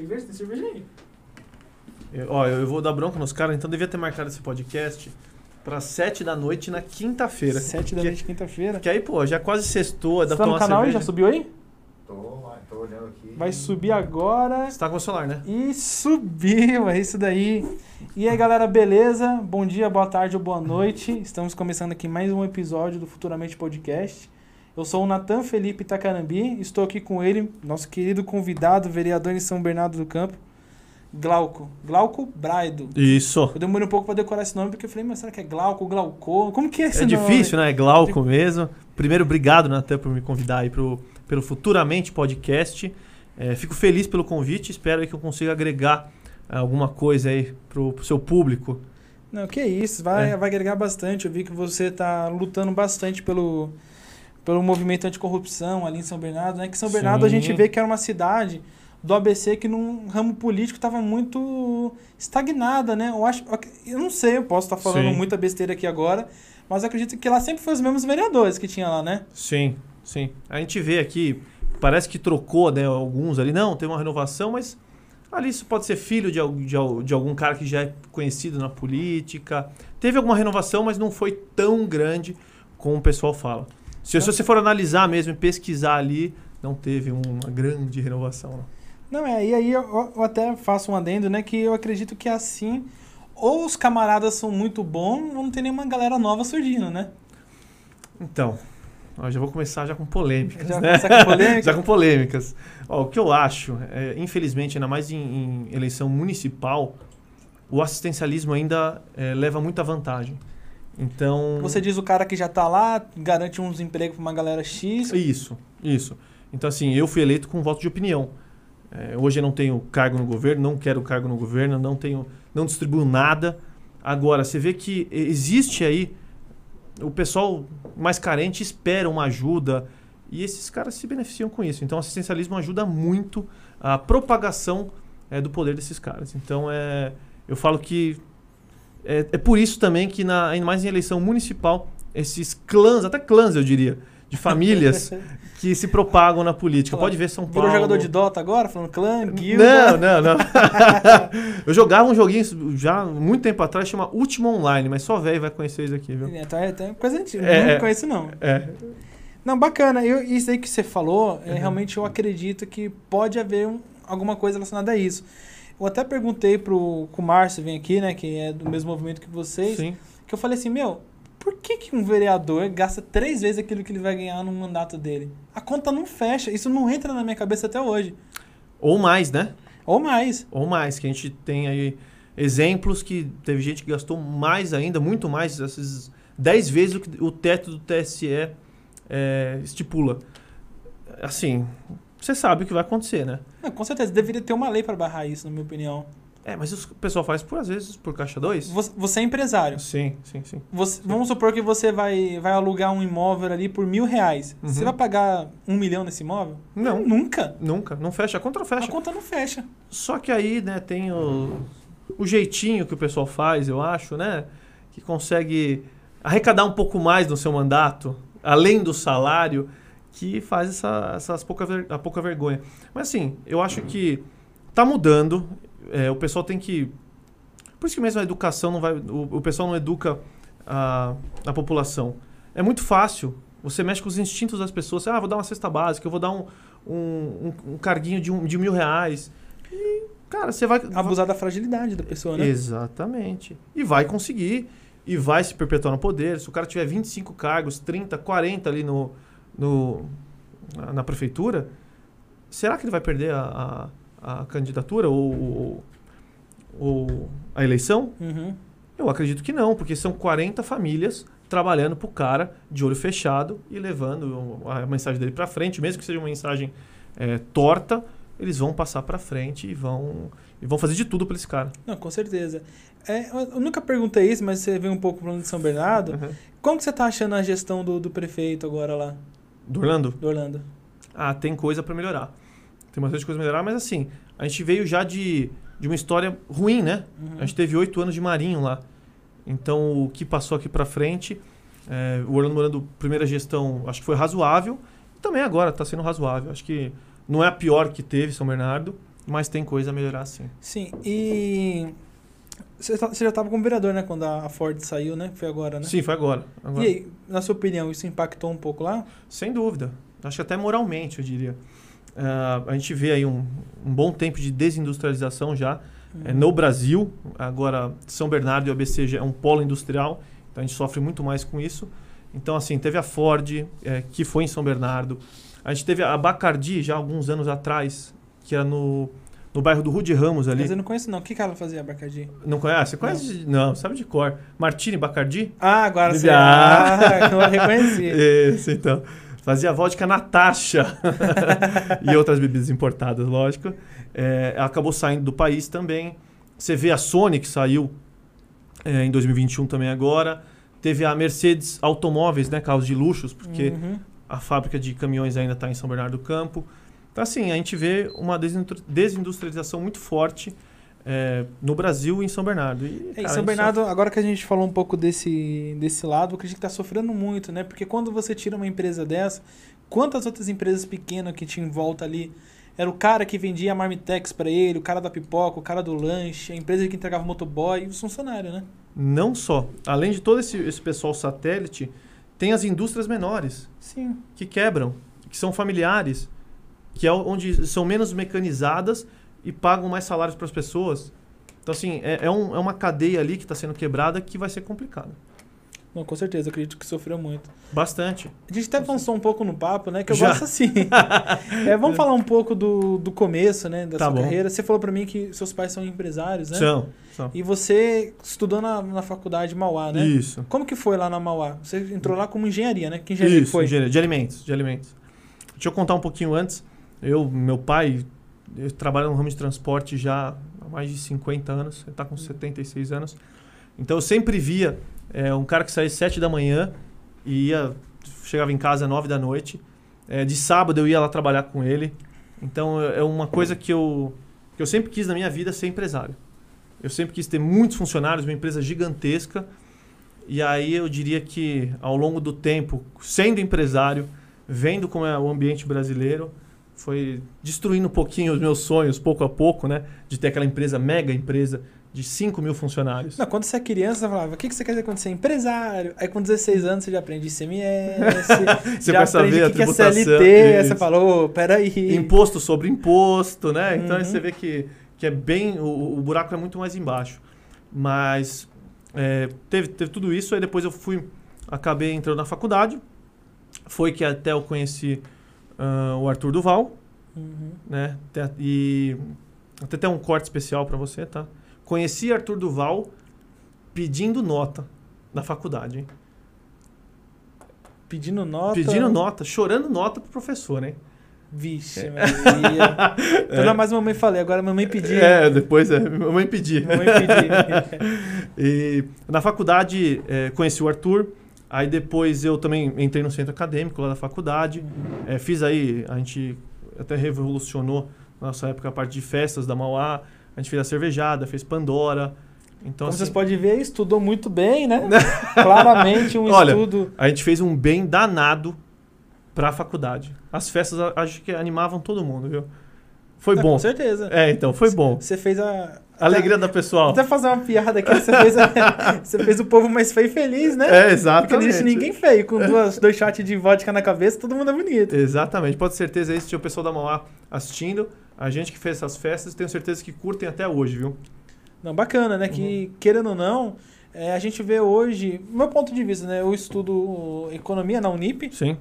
Cerveja? Tem cerveja aí. Eu, ó, eu vou dar bronca nos caras, então devia ter marcado esse podcast para sete da noite na quinta-feira. Sete da Que- noite, quinta-feira. Que aí, pô, já quase sextou, Você tá no canal aí? cerveja. Já subiu aí? Tô, tô olhando aqui. Vai subir agora. Você tá com o celular, né? E subiu, é isso daí. E aí, galera, beleza? Bom dia, boa tarde ou boa noite. Estamos começando aqui mais um episódio do Futuramente Podcast. Eu sou o Natan Felipe Itacarambi, estou aqui com ele, nosso querido convidado, vereador em São Bernardo do Campo, Glauco. Glauco Braido. Isso. Eu demorei um pouco para decorar esse nome, porque eu falei, mas será que é Glauco, Glauco? Como que é esse É nome? difícil, né? É Glauco mesmo. Primeiro, obrigado, Natan, por me convidar aí pro, pelo Futuramente Podcast. É, fico feliz pelo convite, espero aí que eu consiga agregar é, alguma coisa aí pro, pro seu público. Não, que isso, vai, É. vai agregar bastante. Eu vi que você tá lutando bastante pelo, pelo movimento anticorrupção ali em São Bernardo, né? Que São Bernardo a Sim. gente vê que era uma cidade do ABC que num ramo político estava muito estagnada, né? Eu acho, eu não sei, eu posso estar falando Sim. muita besteira aqui agora, mas acredito que lá sempre foi os mesmos vereadores que tinha lá, né? Sim, sim. A gente vê aqui, parece que trocou né, alguns ali. Não, tem uma renovação, mas ali isso pode ser filho de, de, de algum cara que já é conhecido na política. Teve alguma renovação, mas não foi tão grande como o pessoal fala. Se, se você for analisar mesmo e pesquisar ali, não teve uma grande renovação. não. Não, é, e aí eu, eu até faço um adendo, né? Que eu acredito que assim, ou os camaradas são muito bons, ou não tem nenhuma galera nova surgindo, né? Então, ó, já vou começar já com polêmicas, Já né? começar com polêmica? já com polêmicas. Ó, o que eu acho, é, infelizmente, ainda mais em, em eleição municipal, o assistencialismo ainda é, leva muita vantagem. Então. Você diz o cara que já tá lá, garante uns empregos pra uma galera X. Isso, isso. Então, assim, eu fui eleito com voto de opinião. É, hoje eu não tenho cargo no governo, não quero cargo no governo, não tenho, não distribuo nada. Agora, você vê que existe aí o pessoal mais carente espera uma ajuda e esses caras se beneficiam com isso. Então, o assistencialismo ajuda muito a propagação é, do poder desses caras. Então, é, eu falo que é, é por isso também que, na, ainda mais em eleição municipal, esses clãs, até clãs eu diria, de famílias que se propagam na política. Pode ver São Virou Paulo. jogador de Dota agora, falando clã, Não, guilda. não, não. eu jogava um joguinho já muito tempo atrás, chama Último Online, mas só velho vai conhecer isso aqui, viu? Então é, então é coisa antiga, É, não é. conheço não. É. Não, bacana. Eu, isso aí que você falou, é, Uhum. realmente eu acredito que pode haver um- alguma coisa relacionada a isso. Eu até perguntei pro, o Márcio, vem aqui, né, que é do mesmo movimento que vocês, Sim. que eu falei assim, meu, por que, que um vereador gasta três vezes aquilo que ele vai ganhar no mandato dele? A conta não fecha, isso não entra na minha cabeça até hoje. Ou mais, né? Ou mais. Ou mais, que a gente tem aí exemplos que teve gente que gastou mais ainda, muito mais, esses 10 vezes o que o teto do TSE é, estipula. Assim, você sabe o que vai acontecer, né? Não, com certeza, deveria ter uma lei para barrar isso, na minha opinião. É, mas o pessoal faz por, às vezes, por caixa 2? Você, você é empresário. Sim, sim, sim. Você- vamos supor que você vai, vai alugar um imóvel ali por mil reais. Uhum. Você vai pagar um milhão nesse imóvel? Não. Nunca. Nunca, não fecha, a conta não A fecha. conta não fecha. Só que aí, né, tem o, o jeitinho que o pessoal faz, eu acho, né? Que consegue arrecadar um pouco mais no seu mandato, além do salário, que faz essa, essas pouca, ver- a pouca vergonha. Mas assim, eu acho que tá mudando. é, o pessoal tem que. Por isso que mesmo a educação não vai. O, o pessoal não educa a, a população. É muito fácil. Você mexe com os instintos das pessoas. Ah, vou dar uma cesta básica, eu vou dar um, um, um, um carguinho de, um, de mil reais. E, cara, você vai. Abusar da fragilidade da pessoa, né? Exatamente. E vai conseguir. E vai se perpetuar no poder. Se o cara tiver 25 cargos, 30, 40 ali no, no, na, na prefeitura, será que ele vai perder a, a, a candidatura ou, ou, ou a eleição? Uhum. Eu acredito que não, porque são 40 famílias trabalhando pro cara de olho fechado e levando a mensagem dele para frente, mesmo que seja uma mensagem é, torta, eles vão passar para frente e vão, e vão fazer de tudo para esse cara. Não, com certeza. É, eu nunca perguntei isso, mas você veio um pouco falando de São Bernardo. Uhum. Como que você tá achando a gestão do, do prefeito agora lá, Do Orlando? do Orlando? Ah, tem coisa para melhorar. Tem bastante coisa pra melhorar, mas assim, a gente veio já de, de uma história ruim, né? Uhum. A gente teve oito anos de marinho lá. Então, o que passou aqui para frente, é, o Orlando Morando, primeira gestão, acho que foi razoável. E também agora está sendo razoável. Acho que não é a pior que teve São Bernardo. Mas tem coisa a melhorar sim. Sim, e você tá- você já estava como vereador, né, quando a Ford saiu, né? Foi agora, né? Sim, foi agora. agora. E aí, na sua opinião, isso impactou um pouco lá? Sem dúvida. Acho que até moralmente, eu diria. Ah, a gente vê aí um, um bom tempo de desindustrialização já é, no Brasil. Agora, São Bernardo e o ABC já é um polo industrial, então a gente sofre muito mais com isso. Então, assim, teve a Ford, é, que foi em São Bernardo. A gente teve a Bacardi, já alguns anos atrás, que era no, no bairro do Rude Ramos ali. Mas eu não conheço não. O que, que ela fazia, Bacardi? Não conhece? Você conhece? de- Não, sabe de cor. Martini Bacardi? Ah, agora você... Ah. Ah, eu reconheci. Isso, então. Fazia vodka Natasha e outras bebidas importadas, lógico. É, ela acabou saindo do país também. Você vê a Sony, que saiu é, em 2021 também agora. Teve a Mercedes Automóveis, né, carros de luxos, porque Uhum. a fábrica de caminhões ainda está em São Bernardo do Campo. Então, assim, a gente vê uma desindustrialização muito forte é, no Brasil e em São Bernardo. E, É, em cara, a São Bernardo, agora que a gente falou um pouco desse, desse lado, eu acredito que está sofrendo muito, né? Porque quando você tira uma empresa dessa, quantas outras empresas pequenas que tinha em volta ali? Era o cara que vendia a Marmitex para ele, o cara da pipoca, o cara do lanche, a empresa que entregava o motoboy e os funcionários, né? Não só. Além de todo esse, esse pessoal satélite, tem as indústrias menores Sim. que quebram, que são familiares, que é onde são menos mecanizadas e pagam mais salários para as pessoas. Então, assim, é, é, um- é uma cadeia ali que está sendo quebrada que vai ser complicada. Não, com certeza, eu acredito que sofreu muito. Bastante. A gente até avançou um pouco no papo, né? Que eu Já. gosto assim. É, vamos falar um pouco do, do começo, né? Da Tá sua bom. carreira. Você falou para mim que seus pais são empresários, né? São. são. E você estudou na, na faculdade Mauá, né? Isso. Como que foi lá na Mauá? Você entrou lá como engenharia, né? Que engenharia que Isso, foi? engenharia de alimentos, de alimentos. Deixa eu contar um pouquinho antes. Eu, meu pai, eu trabalho no ramo de transporte já há mais de 50 anos, ele está com 76 anos. Então eu sempre via é, um cara que saía às 7 da manhã e ia, chegava em casa às 9 da noite. É, de sábado eu ia lá trabalhar com ele. Então é é uma coisa que eu, que eu sempre quis na minha vida ser empresário. Eu sempre quis ter muitos funcionários, uma empresa gigantesca. E aí eu diria que ao longo do tempo, sendo empresário, vendo como é o ambiente brasileiro, foi destruindo um pouquinho os meus sonhos, pouco a pouco, né? De ter aquela empresa, mega empresa, de 5 mil funcionários. Não, quando você é criança, você falava, o que, você quer dizer quando você é empresário? Aí com 16 anos você já aprende ICMS, Você já aprende o que, que é. CLT, você falou, peraí. Imposto sobre imposto, né? Então aí Uhum. você vê que, que é bem. O, o buraco é muito mais embaixo. Mas é, teve, teve tudo isso, aí depois eu fui. Acabei entrando na faculdade. Foi que até eu conheci ah, o Arthur Duval, Uhum. né? E até tem um corte especial para você, tá? Conheci Arthur Duval pedindo nota na faculdade, hein? Pedindo nota. Pedindo nota, chorando nota pro professor, hein? Vixe, Maria. Então não é mais mamãe falei, agora mamãe pediu. É, depois é, mamãe pedir. Mamãe pediu. E na faculdade é, conheci o Arthur. Aí depois eu também entrei no centro acadêmico lá da faculdade. É, fiz aí, a gente até revolucionou na nossa época a parte de festas da Mauá. A gente fez a cervejada, fez Pandora. Então, Como assim, vocês podem ver, estudou muito bem, né? Claramente um Olha, estudo. a gente fez um bem danado pra faculdade. As festas a- acho que animavam todo mundo, viu? Foi bom. Com certeza. É, então, foi bom. Você fez a. Alegria da pessoal. Até fazer uma piada aqui, você fez, você fez o povo mais feio e feliz, né? É, Porque não exatamente. existe ninguém feio, com duas, dois shots de vodka na cabeça, todo mundo é bonito. Exatamente. Pode ter certeza aí, se tinha o pessoal da Mauá assistindo, a gente que fez essas festas, tenho certeza que curtem até hoje, viu? Não, bacana, né? Que, querendo ou não, é, a gente vê hoje, meu ponto de vista, né? Eu estudo economia na Unip Sim.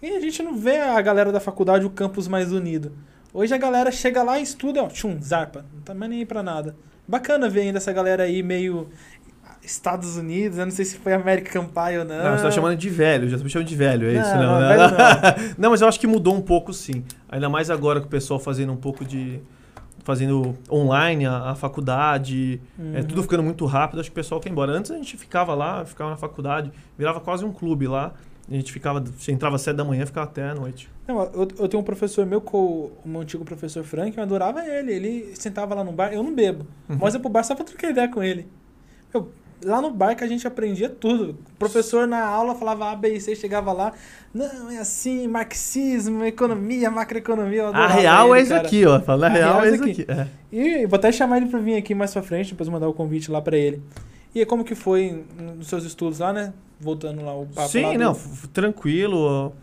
e a gente não vê a galera da faculdade o campus mais unido. Hoje a galera chega lá e estuda, ó, tchum, zarpa, não tá mais nem aí pra nada. Bacana ver ainda essa galera aí meio Estados Unidos, eu não sei se foi American Pie ou não. Não, você tá chamando de velho, já tô me chamando de velho, é isso? Não, Não, não, né? Não, mas eu acho que mudou um pouco sim. Ainda mais agora com o pessoal fazendo um pouco de. fazendo online a, a faculdade, é Uhum. tudo ficando muito rápido, acho que o pessoal quer ir embora. Antes a gente ficava lá, ficava na faculdade, virava quase um clube lá. A gente ficava, entrava às sete da manhã, ficava até a noite. Não, eu, eu tenho um professor meu, meu antigo professor Frank, eu adorava ele. Ele sentava lá no bar, eu não bebo. Uhum. Mas eu pro bar só pra trocar ideia com ele. Eu, lá no bar que a gente aprendia tudo. O professor na aula falava A, B e C, chegava lá, não, é assim, marxismo, economia, macroeconomia. A real é ele, isso cara. aqui, ó. Fala, a A real, é é isso isso aqui. É. E vou até chamar ele pra vir aqui mais pra frente, depois mandar o convite lá pra ele. E como que foi nos seus estudos lá, né? Voltando lá o papo lá Sim, do- não, f- tranquilo.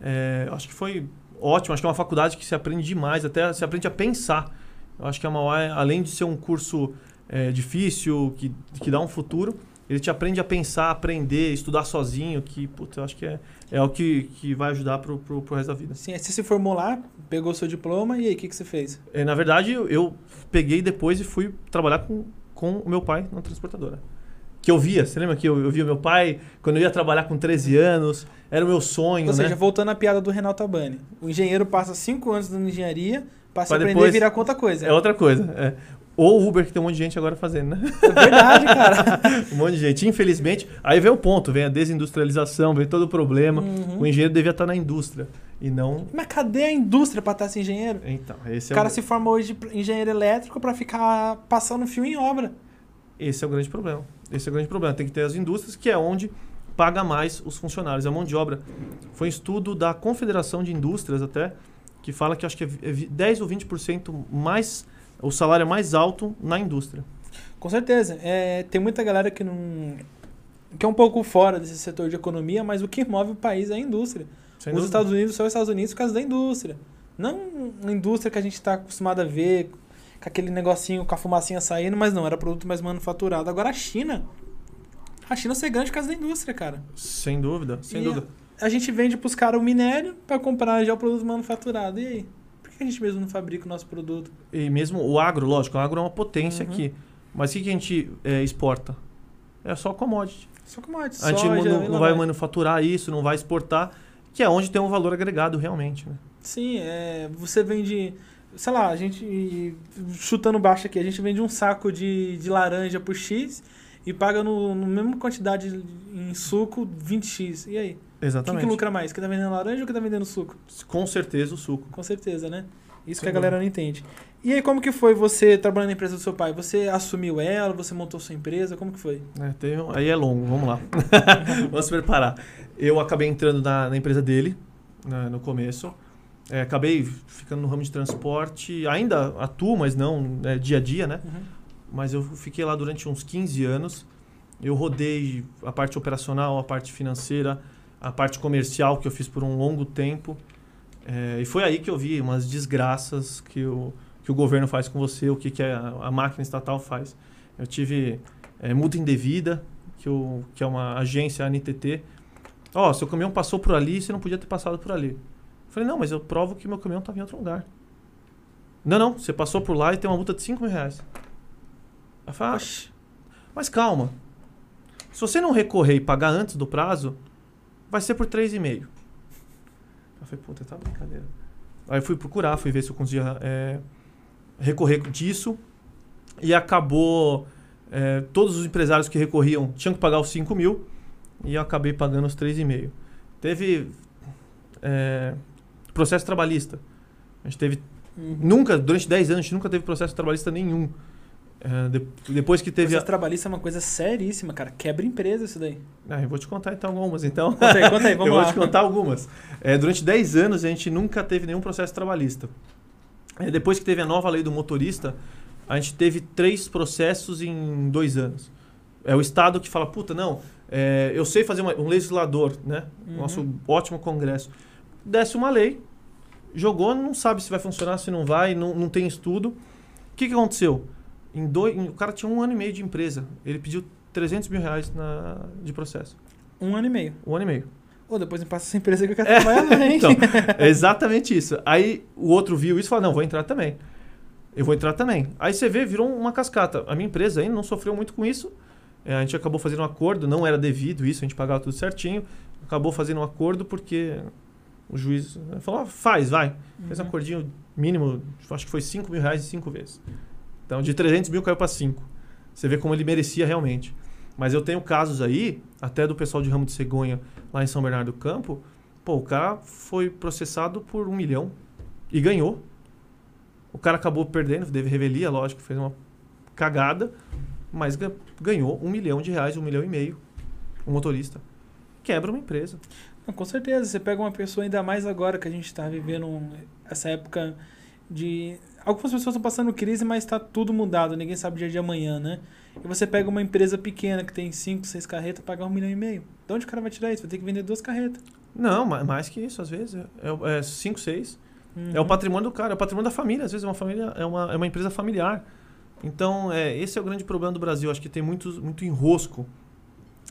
É, acho que foi ótimo. Acho que é uma faculdade que se aprende demais, até se aprende a pensar. Eu acho que a Mauá, é, além de ser um curso é, difícil, que, que dá um futuro, ele te aprende a pensar, aprender, estudar sozinho, que, puta, eu acho que é, é o que, que vai ajudar pro, pro, pro resto da vida. Sim, você se formou lá, pegou seu diploma e aí, o que, que você fez? É, na verdade, eu, eu peguei depois e fui trabalhar com, com o meu pai na transportadora. Que eu via, você lembra que eu, eu via meu pai quando eu ia trabalhar com 13 anos? Era o meu sonho, Ou né? seja, voltando à piada do Renato Albani. O engenheiro passa cinco anos na engenharia pra se Pra aprender depois- a virar conta coisa. É outra coisa. É. Ou o Uber, que tem um monte de gente agora fazendo, né? É verdade, cara. Um monte de gente. Infelizmente, aí vem o ponto, vem a desindustrialização, vem todo o problema. Uhum. O engenheiro devia estar na indústria. E não. Mas cadê a indústria pra estar esse engenheiro? Então, esse O é, cara o, se forma hoje de engenheiro elétrico pra ficar passando fio em obra. esse é o grande problema. Esse é o grande problema. Tem que ter as indústrias, que é onde paga mais os funcionários. A mão de obra. Foi um estudo da Confederação de Indústrias até, que fala que acho que é vi- é vi- 10 ou 20% mais. O salário é mais alto na indústria. Com certeza. É, tem muita galera que não. que é um pouco fora desse setor de economia, mas o que move o país é a indústria. Sem Os dúvida. Estados Unidos são os Estados Unidos por causa da indústria. Não uma indústria que a gente está acostumado a ver, com aquele negocinho, com a fumacinha saindo, mas não, era produto mais manufaturado. Agora a China. A China ser grande por causa da indústria, cara. Sem dúvida, sem E dúvida. A gente vende pros caras o minério para comprar já o produto manufaturado. E aí? Por que a gente mesmo não fabrica o nosso produto? E mesmo o agro, lógico, o agro é uma potência Uhum. aqui. Mas o que, que a gente é, exporta? É só commodity. Só commodity, A gente soja, não, não vai vai. manufaturar isso, não vai exportar, que é onde tem um valor agregado realmente. Né? Sim, é, você vende, sei lá, a gente, chutando baixo aqui, a gente vende um saco de, de laranja por X e paga no, no mesma quantidade em suco 20X. E aí? Quem Exatamente. que lucra mais? Quem tá vendendo laranja ou quem tá vendendo suco? Com certeza o suco. Com certeza, né? Isso Sem que a galera não entende. E aí, como que foi você trabalhando na empresa do seu pai? Você assumiu ela? Você montou sua empresa? Como que foi? né? Teve aí é longo, vamos lá. vamos se preparar. Eu acabei entrando na, na empresa dele né, no começo. É, acabei ficando no ramo de transporte. Ainda atuo, mas não né, dia a dia, né? Uhum. Mas eu fiquei lá durante uns 15 anos. Eu rodei a parte operacional, a parte financeira, a parte comercial que eu fiz por um longo tempo. É, e foi aí que eu vi umas desgraças que o, que o governo faz com você, o que, que a, a máquina estatal faz. Eu tive é, multa indevida, que, o, que é uma agência, a NTT. Ó, seu caminhão passou por ali, você não podia ter passado por ali. Eu falei, não, mas eu provo que meu caminhão estava em outro lugar. Não, não, você passou por lá e tem uma multa de 5 mil reais. Eu falei, ah, mas calma. Se você não recorrer e pagar antes do prazo, vai ser por 3,5. Eu falei, puta, tá brincadeira. Aí eu fui procurar, fui ver se eu conseguia é, recorrer disso. E acabou. é, todos os empresários que recorriam tinham que pagar os 5 mil. E eu acabei pagando os 3,5. Teve. é, processo trabalhista. A gente teve Uhum. Nunca, durante 10 anos, a gente nunca teve processo trabalhista nenhum. É, de- depois que teve. Processo A... trabalhista é uma coisa seríssima, cara. Quebra empresa isso daí. Ah, eu vou te contar então algumas, então. Conta aí, conta aí, vamos eu lá. vou te contar algumas. É, durante 10 anos, a gente nunca teve nenhum processo trabalhista. É, depois que teve a nova lei do motorista, a gente teve três processos em dois anos. É o Estado que fala, puta, não, é, eu sei fazer uma- um legislador, né? Uhum. Nosso ótimo Congresso. Desce uma lei, jogou, não sabe se vai funcionar, se não vai, não, não tem estudo. O que, que aconteceu? Em dois, em- o cara tinha um ano e meio de empresa. Ele pediu 300 mil reais na, de processo. Um ano e meio. Um ano e meio. Ô, depois me passa essa empresa que eu quero trabalhar lá, hein? Então, é exatamente isso. Aí o outro viu isso e falou: não, vou entrar também. Eu vou entrar também. Aí você vê, virou uma cascata. A minha empresa ainda não sofreu muito com isso. É, a gente acabou fazendo um acordo, não era devido isso, a gente pagava tudo certinho. Acabou fazendo um acordo porque o juiz né, falou: ah, faz, vai. Fez um Uhum. acordinho mínimo, acho que foi 5 mil reais em 5 vezes. Então, de 300 mil caiu para 5. Você vê como ele merecia realmente. Mas eu tenho casos aí, até do pessoal de ramo de cegonha lá em São Bernardo do Campo. Pô, o cara foi processado por um milhão e ganhou. O cara acabou perdendo, teve revelia, lógico, fez uma cagada. mas ga- ganhou um milhão de reais, um milhão e meio, um motorista. Quebra uma empresa. Não, com certeza, você pega uma pessoa, ainda mais agora que a gente está vivendo essa época de. Algumas pessoas estão passando crise, mas está tudo mudado, ninguém sabe o dia de amanhã, né? E você pega uma empresa pequena que tem 5, 6 carretas, pagar um milhão e meio. De onde o cara vai tirar isso? Vai ter que vender duas carretas. Não, ma- mais que isso, às vezes. É, é cinco, seis. É o Uhum. patrimônio do cara, é o patrimônio da família. Às vezes é uma família, é uma, é uma empresa familiar. Então, é, esse é o grande problema do Brasil. Acho que tem muito, muito enrosco.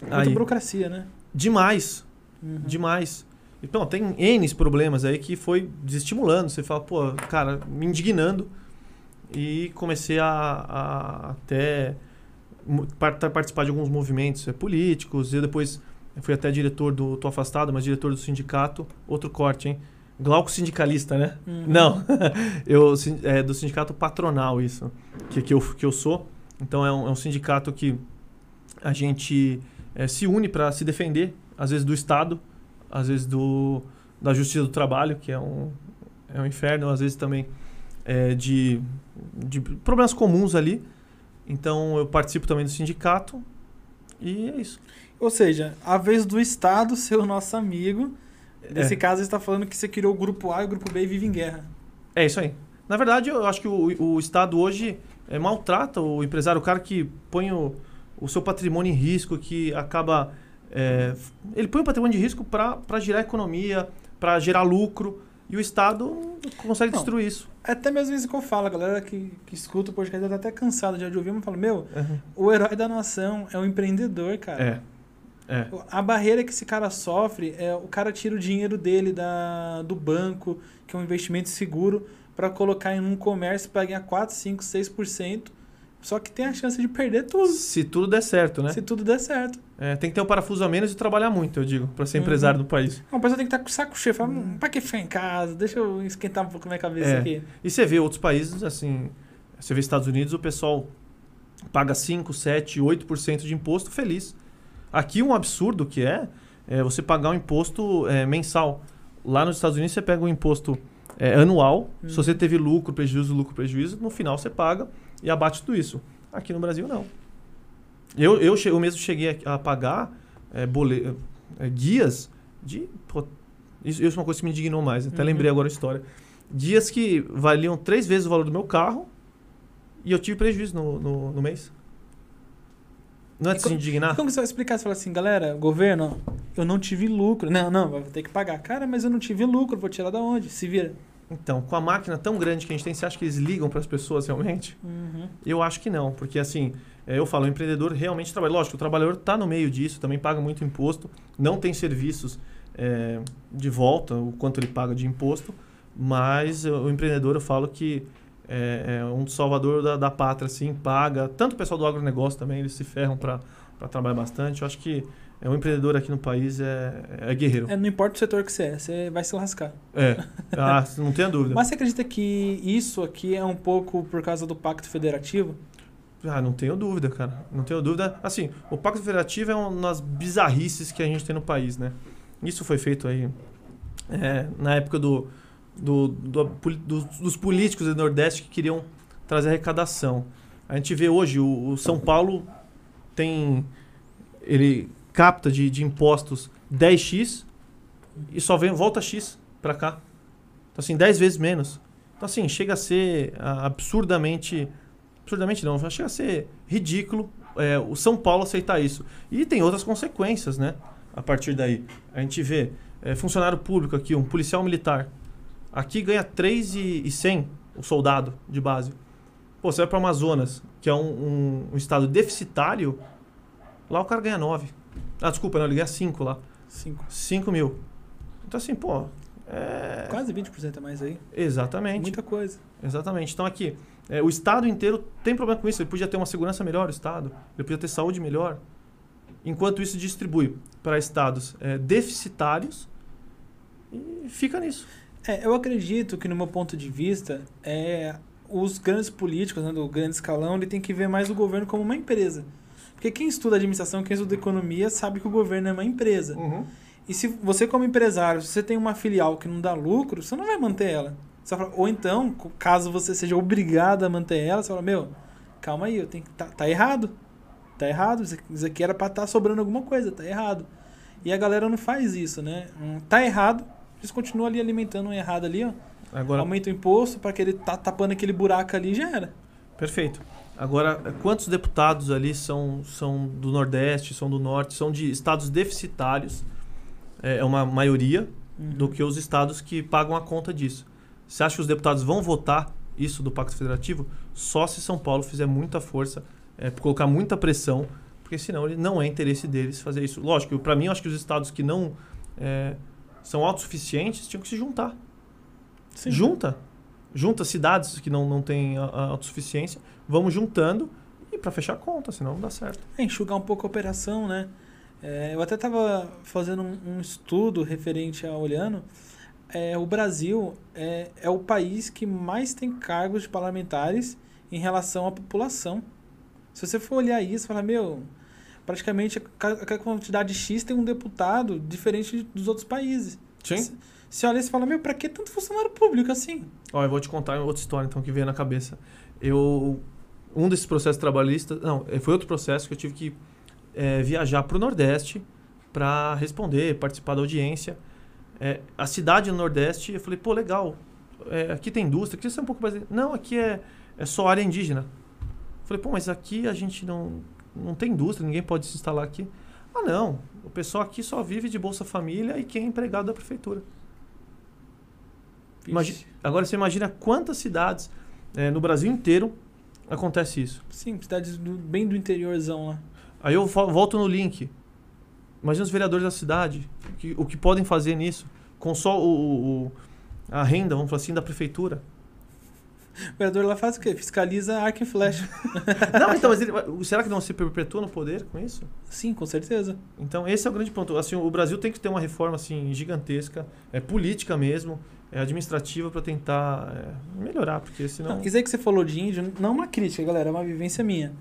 Muita burocracia, né? Demais, Uhum. demais. Então, tem N problemas aí que foi desestimulando. Você fala, pô, cara, me indignando. E comecei a, a até participar de alguns movimentos é, políticos. Eu depois fui até diretor do. tô afastado, mas diretor do sindicato. Outro corte, hein? Glauco sindicalista, né? Uhum. Não, eu é do sindicato patronal isso que, que, eu, que eu sou. Então é um, é um sindicato que a gente é, se une para se defender, às vezes do Estado, às vezes do, da Justiça do Trabalho, que é um, é um inferno, às vezes também é, de, de problemas comuns ali. Então eu participo também do sindicato e é isso. Ou seja, a vez do Estado ser o nosso amigo. Nesse É. caso, está falando que você criou o grupo A e o grupo B e vive em guerra. É isso aí. Na verdade, eu acho que o, o Estado hoje é, maltrata o empresário, o cara que põe o, o seu patrimônio em risco, que acaba. É, ele põe o patrimônio de risco para gerar economia, para gerar lucro, e o Estado consegue Não. destruir isso. Até mesmo isso que eu falo, a galera que, que escuta o podcast tá até cansada de ouvir, mas fala, meu, Uhum. o herói da nação é o empreendedor, cara. É. É. A barreira que esse cara sofre é o cara tira o dinheiro dele da, do banco, que é um investimento seguro, para colocar em um comércio para ganhar 4, 5, 6%. Só que tem a chance de perder tudo, Se tudo der certo, né? se tudo der certo. É, tem que ter um parafuso a menos e trabalhar muito, eu digo, para ser Uhum. empresário do país. Uma pessoa tem que estar com o saco cheio. Fala, hum, pra que ficar em casa? Deixa eu esquentar um pouco minha cabeça É. aqui. E você vê outros países, assim, você vê Estados Unidos, o pessoal paga 5, 7, 8% de imposto feliz. Aqui um absurdo que é, é você pagar um imposto é, mensal. Lá nos Estados Unidos você pega um imposto é, anual, Hum. se você teve lucro, prejuízo, lucro, prejuízo, no final você paga e abate tudo isso. Aqui no Brasil não. Eu, eu, eu mesmo cheguei a, a pagar é, bole- é, guias de... pô, isso, isso é uma coisa que me indignou mais, até Uhum. lembrei agora a história. Dias que valiam três vezes o valor do meu carro e eu tive prejuízo no, no, no mês. Não é de se indignar? Como que você vai explicar? Você fala assim, galera, governo, eu não tive lucro. Não, não, vai ter que pagar. Cara, mas eu não tive lucro, vou tirar da onde? Se vira. Então, com a máquina tão grande que a gente tem, você acha que eles ligam para as pessoas realmente? Uhum. Eu acho que não, porque assim, é, eu falo, o empreendedor realmente trabalha. Lógico, o trabalhador está no meio disso, também paga muito imposto, não tem serviços é, de volta, o quanto ele paga de imposto, mas o empreendedor, eu falo que é, é um salvador da, da pátria, assim, paga. Tanto o pessoal do agronegócio também, eles se ferram para trabalhar bastante. Eu acho que é, um empreendedor aqui no país é, é guerreiro. É, não importa o setor que você é, você vai se lascar. É, ah, não tenha dúvida. Mas você acredita que isso aqui é um pouco por causa do Pacto Federativo? Ah, não tenho dúvida, cara. Não tenho dúvida. Assim, o Pacto Federativo é uma das bizarrices que a gente tem no país, né? Isso foi feito aí é, na época do, do, do- do- dos políticos do Nordeste que queriam trazer arrecadação. A gente vê hoje, o, o São Paulo tem... Ele capta de, de impostos 10x e só vem, volta X pra cá. Então, assim, 10 vezes menos. Então, assim, chega a ser ah, absurdamente absurdamente não, chega a ser ridículo é, o São Paulo aceitar isso. E tem outras consequências, né? A partir daí. A gente vê é, funcionário público aqui, um policial militar. Aqui ganha 3,100 o soldado de base. Pô, você vai para Amazonas, que é um, um- um estado deficitário, lá o cara ganha 9. Ah, desculpa, não, ele ganha 5 lá. Cinco. 5 mil. Então, assim, pô. É... Quase 20% a mais aí. Exatamente. Muita coisa. Exatamente. Então aqui, é, o Estado inteiro tem problema com isso. Ele podia ter uma segurança melhor, o Estado. Ele podia ter saúde melhor. Enquanto isso distribui para estados é, deficitários e fica nisso. É, eu acredito que, no meu ponto de vista, é, os grandes políticos, né, do grande escalão, ele tem que ver mais o governo como uma empresa. Porque quem estuda administração, quem estuda economia, sabe que o governo é uma empresa. E se você, como empresário, se você tem uma filial que não dá lucro, você não vai manter ela. Falar- ou então, caso você seja obrigado a manter ela, você fala, meu, calma aí, eu tenho que tá, tá errado. tá errado, isso aqui- era pra estar sobrando alguma coisa, tá errado. E a galera não faz isso, né? Tá errado, eles continuam ali alimentando um errado ali, ó. Agora, Aumenta o imposto pra que ele tá tapando aquele buraco ali já era. perfeito. Agora, quantos deputados ali são, são do Nordeste, são do Norte, são de estados deficitários? É é uma maioria do que os estados que pagam a conta disso. Você acha que os deputados vão votar isso do Pacto Federativo? Só se São Paulo fizer muita força, é, colocar muita pressão, porque senão ele não é interesse deles fazer isso. Lógico, para mim, eu acho que os estados que não é, são autossuficientes tinham que se juntar. Sim. Junta. Junta cidades que não, não têm a, a autossuficiência, vamos juntando e para fechar a conta, senão não dá certo. É, enxugar um pouco a operação, né? É, eu até estava fazendo um, um estudo referente a olhando. É, o Brasil é, é o país que mais tem cargos de parlamentares em relação à população. Se você for olhar isso, fala, meu, praticamente a quantidade X tem um deputado diferente dos outros países. Se, se olha e você fala, meu, pra que tanto funcionário público assim? Ó, eu vou te contar outra história então que veio na cabeça. Eu um desses processos trabalhistas, não, eh, foi outro processo que eu tive que eh, viajar para o Nordeste para responder, participar da audiência. Eh, a cidade no Nordeste, eu falei, pô, legal. eh, aqui tem indústria, aqui é um pouco mais. Não, aqui é, é só área indígena. Eu falei, pô, mas aqui a gente não, não tem indústria, ninguém pode se instalar aqui. Ah, não. O pessoal aqui só vive de Bolsa Família e quem é empregado da prefeitura. Imagi- Vixe. Agora você imagina quantas cidades eh, no Brasil inteiro acontece isso. Sim, cidades do- bem do interiorzão lá. Aí eu vo- volto no link. Imagina os vereadores da cidade, que- o que podem fazer nisso, com só o, o- o- a renda, vamos falar assim, da prefeitura. O vereador lá faz o quê? Fiscaliza arco e flecha. Não, então, mas ele, será que não se perpetua no poder com isso? Sim, com certeza. Então, esse é o grande ponto. Assim, o Brasil tem que ter uma reforma assim gigantesca, é política mesmo, administrativa para tentar é, melhorar, porque senão Não, isso aí que você falou de índio, não é uma crítica, galera, é uma vivência minha.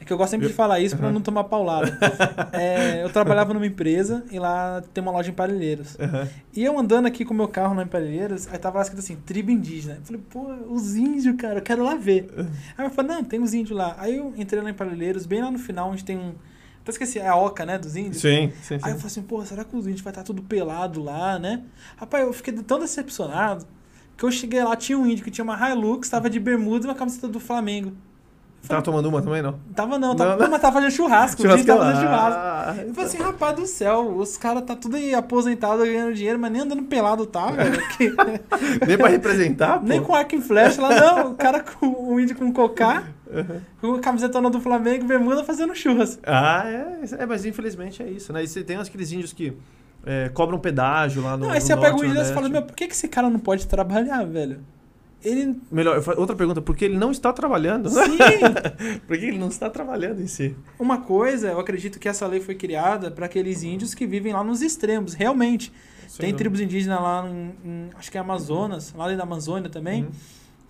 É que eu gosto sempre Eu- de falar isso pra Aham. não tomar paulada. É, eu trabalhava numa empresa e lá tem uma loja em Parelheiros. Aham. E eu andando aqui com o meu carro lá em Parelheiros, aí tava lá escrito assim, tribo indígena. Eu falei, pô, os índios, cara, eu quero lá ver. Aí eu falei, não, tem os índios lá. Aí eu entrei lá em Parelheiros, bem lá no final, onde tem um... Até esqueci, é a oca, né, dos índios. Sim, sim, sim. Aí eu falei assim, pô, será que os índios vai estar tudo pelado lá, né? Rapaz, eu fiquei tão decepcionado que eu cheguei lá, tinha um índio que tinha uma Hilux, tava de bermuda e uma camiseta do Flamengo. Tava falei, tomando uma também, não? tava não, tava, Não, não. mas tava fazendo churrasco, o índio tava fazendo churrasco. Ah, Eu falei assim, rapaz do céu, os caras tá tudo aí aposentado ganhando dinheiro, mas nem andando pelado tá, velho. Nem pra representar, pô. nem com arco e flecha lá, não. O cara com o índio com cocá, com a camisetona do Flamengo, bermuda fazendo churras. Ah, é, é, mas infelizmente é isso, né? E você tem aqueles índios que é, cobram pedágio lá no. não, aí no você pega o índio e você fala, meu, por que, esse cara não pode trabalhar, velho? Ele. Melhor, outra pergunta, por que ele não está trabalhando? Sim! por que ele não está trabalhando em si? Uma coisa, eu acredito que essa lei foi criada para aqueles índios que vivem lá nos extremos, realmente. Tem tribos indígenas lá em, em- acho que é Amazonas, lá da Amazônia também, Uhum.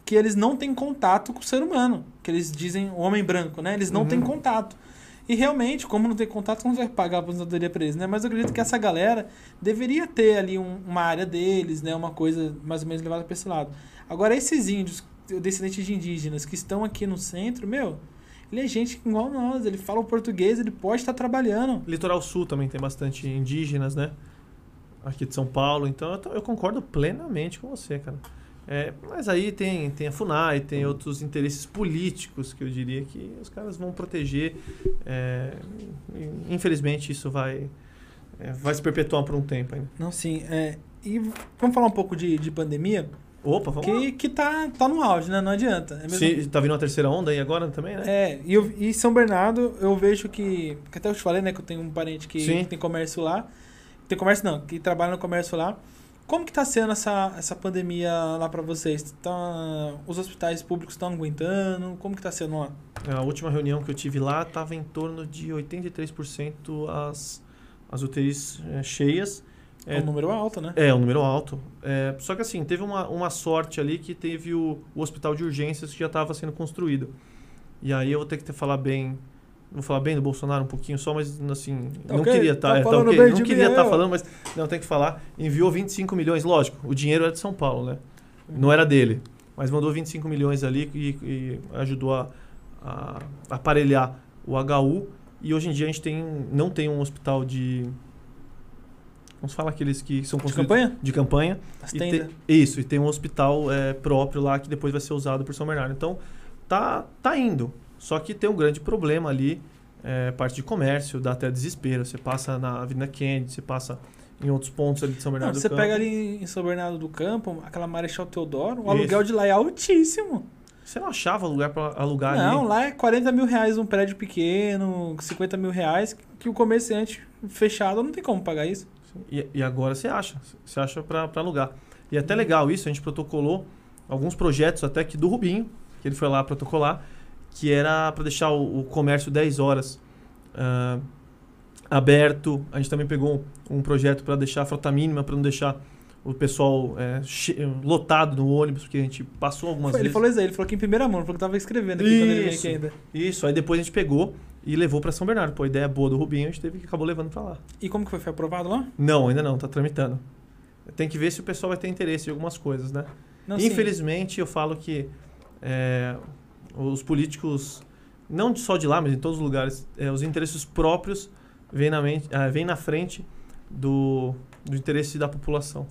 Que eles não têm contato com o ser humano, que eles dizem o homem branco, né? Eles não têm Uhum. contato. E realmente, como não tem contato, não vai pagar a aposentadoria para eles, né? Mas eu acredito que essa galera deveria ter ali um- uma área deles, né? Uma coisa mais ou menos levada para esse lado. Agora, esses índios, descendentes de indígenas, que estão aqui no centro, meu, ele é gente igual nós, ele fala o português, ele pode estar trabalhando. Litoral Sul também tem bastante indígenas, né? Aqui de São Paulo, então eu, eu concordo plenamente com você, cara. É, mas aí tem, tem a FUNAI, tem outros interesses políticos que eu diria que os caras vão proteger. é, infelizmente isso vai, é, vai se perpetuar por um tempo ainda. Não, sim. É, e vamos falar um pouco de, de pandemia, Opa, vamos lá. que, que tá, tá no auge, né? Não adianta. É tá vindo uma terceira onda aí agora também, né? É, e, eu, e São Bernardo, eu vejo que. que até eu te falei, né? Que eu tenho um parente que Sim. tem comércio lá. Tem comércio não, que trabalha no comércio lá. Como que tá sendo essa, essa pandemia lá pra vocês? Tá, os hospitais públicos estão aguentando? Como que tá sendo lá? A última reunião que eu tive lá estava em torno de 83% as, as UTIs é, cheias. É um número alto, né? É, um número alto. É, só que assim, teve uma, uma sorte ali que teve o, o hospital de urgências que já estava sendo construído. E aí eu vou ter que ter, falar bem. Vou falar bem do Bolsonaro um pouquinho só, mas assim, Tá não ok? queria Tá estar. falando bem não de queria estar eu. falando, mas não tem que falar. Enviou 25 milhões, lógico, o dinheiro era de São Paulo, né? Não era dele. Mas mandou 25 milhões ali e, e ajudou a, a aparelhar o HU E hoje em dia a gente tem, não tem um hospital de. Vamos falar aqueles que são De construídos campanha? de campanha. As E te- isso, e tem um hospital é, próprio lá que depois vai ser usado por São Bernardo. Então, tá, tá indo. Só que tem um grande problema ali, é, parte de comércio, dá até desespero. Você passa na Avenida Kennedy, você passa em outros pontos ali de São Não, Bernardo do você Campo. pega ali em São Bernardo do Campo, aquela Marechal Teodoro, o Isso. aluguel de lá é altíssimo. Você não achava lugar para alugar Não, ali? lá é 40 mil reais um prédio pequeno, 50 mil reais, que o comerciante fechado não tem como pagar isso. E, e agora você acha, você acha para alugar. E é até legal isso, a gente protocolou alguns projetos até que do Rubinho, que ele foi lá protocolar, que era para deixar o, o comércio 10 horas ah, aberto. A gente também pegou um projeto para deixar a frota mínima, para não deixar o pessoal é, lotado no ônibus, porque a gente passou algumas Ele vezes. falou isso aí, ele falou aqui em primeira mão, ele falou que tava escrevendo aqui quando ele veio Isso. aqui ainda. Isso, aí depois a gente pegou e levou para São Bernardo. Pô, a ideia boa do Rubinho, a gente teve que acabou levando para lá. E como que foi? Foi aprovado lá? Não, ainda não, tá tramitando. Tem que ver se o pessoal vai ter interesse em algumas coisas, né? Não, sim. Infelizmente, eu falo que é, os políticos, não só de lá, mas em todos os lugares, é, os interesses próprios vêm na, mente, ah, vêm na frente do, do interesse da população.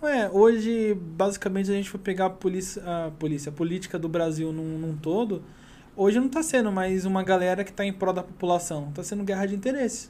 Não é, hoje, basicamente, a gente foi pegar a polícia, a polícia, a política do Brasil num, num todo. Hoje não tá sendo mais uma galera que tá em prol da população. Tá sendo guerra de interesse.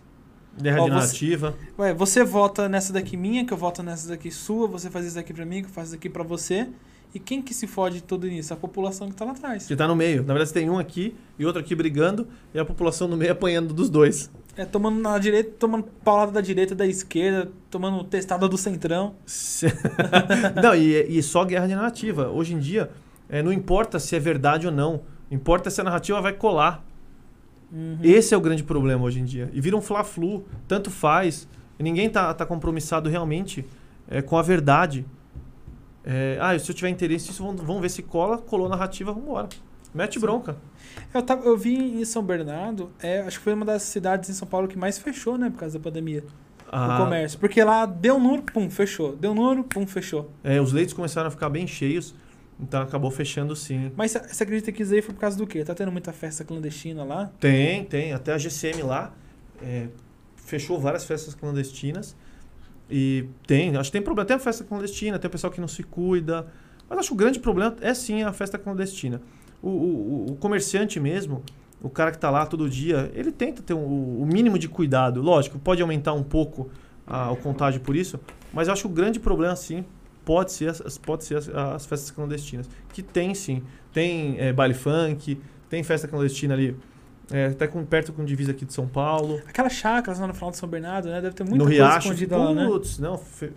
Guerra Ó, de você- narrativa. Ué, você vota nessa daqui minha, que eu voto nessa daqui sua, você faz isso aqui pra mim, que eu faço isso aqui pra você. E quem que se fode de tudo isso? A população que tá lá atrás. Que tá no meio. Na verdade, você tem um aqui e outro aqui brigando e a população no meio apanhando dos dois. É tomando na direita, tomando paulada da direita, da esquerda, tomando testada do centrão. Não, e, e só guerra de narrativa. Hoje em dia, é, não importa se é verdade ou não. Importa se a narrativa vai colar. Uhum. Esse é o grande problema hoje em dia. E vira um fla-flu, tanto faz. E ninguém tá, tá compromissado realmente é, com a verdade. É, ah, se eu tiver interesse, isso vamos, vamos ver se cola, colou narrativa, vamos embora. Mete Sim. bronca. Eu, tava, eu vi em São Bernardo, é, acho que foi uma das cidades em São Paulo que mais fechou, né, por causa da pandemia. Ah, O comércio. Porque lá deu número, pum, fechou. Deu número, pum, fechou. é, os leitos começaram a ficar bem cheios, então acabou fechando sim. Mas você você acredita que isso aí foi por causa do quê? Tá tendo muita festa clandestina lá? Tem, tem. Até a GCM lá é, fechou várias festas clandestinas. E tem, acho que tem problema. Tem a festa clandestina, tem o pessoal que não se cuida. Mas acho que o grande problema é sim a festa clandestina. O, o, o- comerciante mesmo, o cara que está lá todo dia, ele tenta ter um- o mínimo de cuidado. Lógico, pode aumentar um pouco a, o contágio por isso, mas acho que o grande problema, sim, pode ser as, as- pode ser as, as festas clandestinas. Que tem sim. Tem é, baile funk, tem festa clandestina ali é, até com, perto com divisa aqui de São Paulo. Aquelas chácaras lá no final de São Bernardo, né? Deve ter muita no coisa Riacho. escondida lá, né? Putz, não. fe-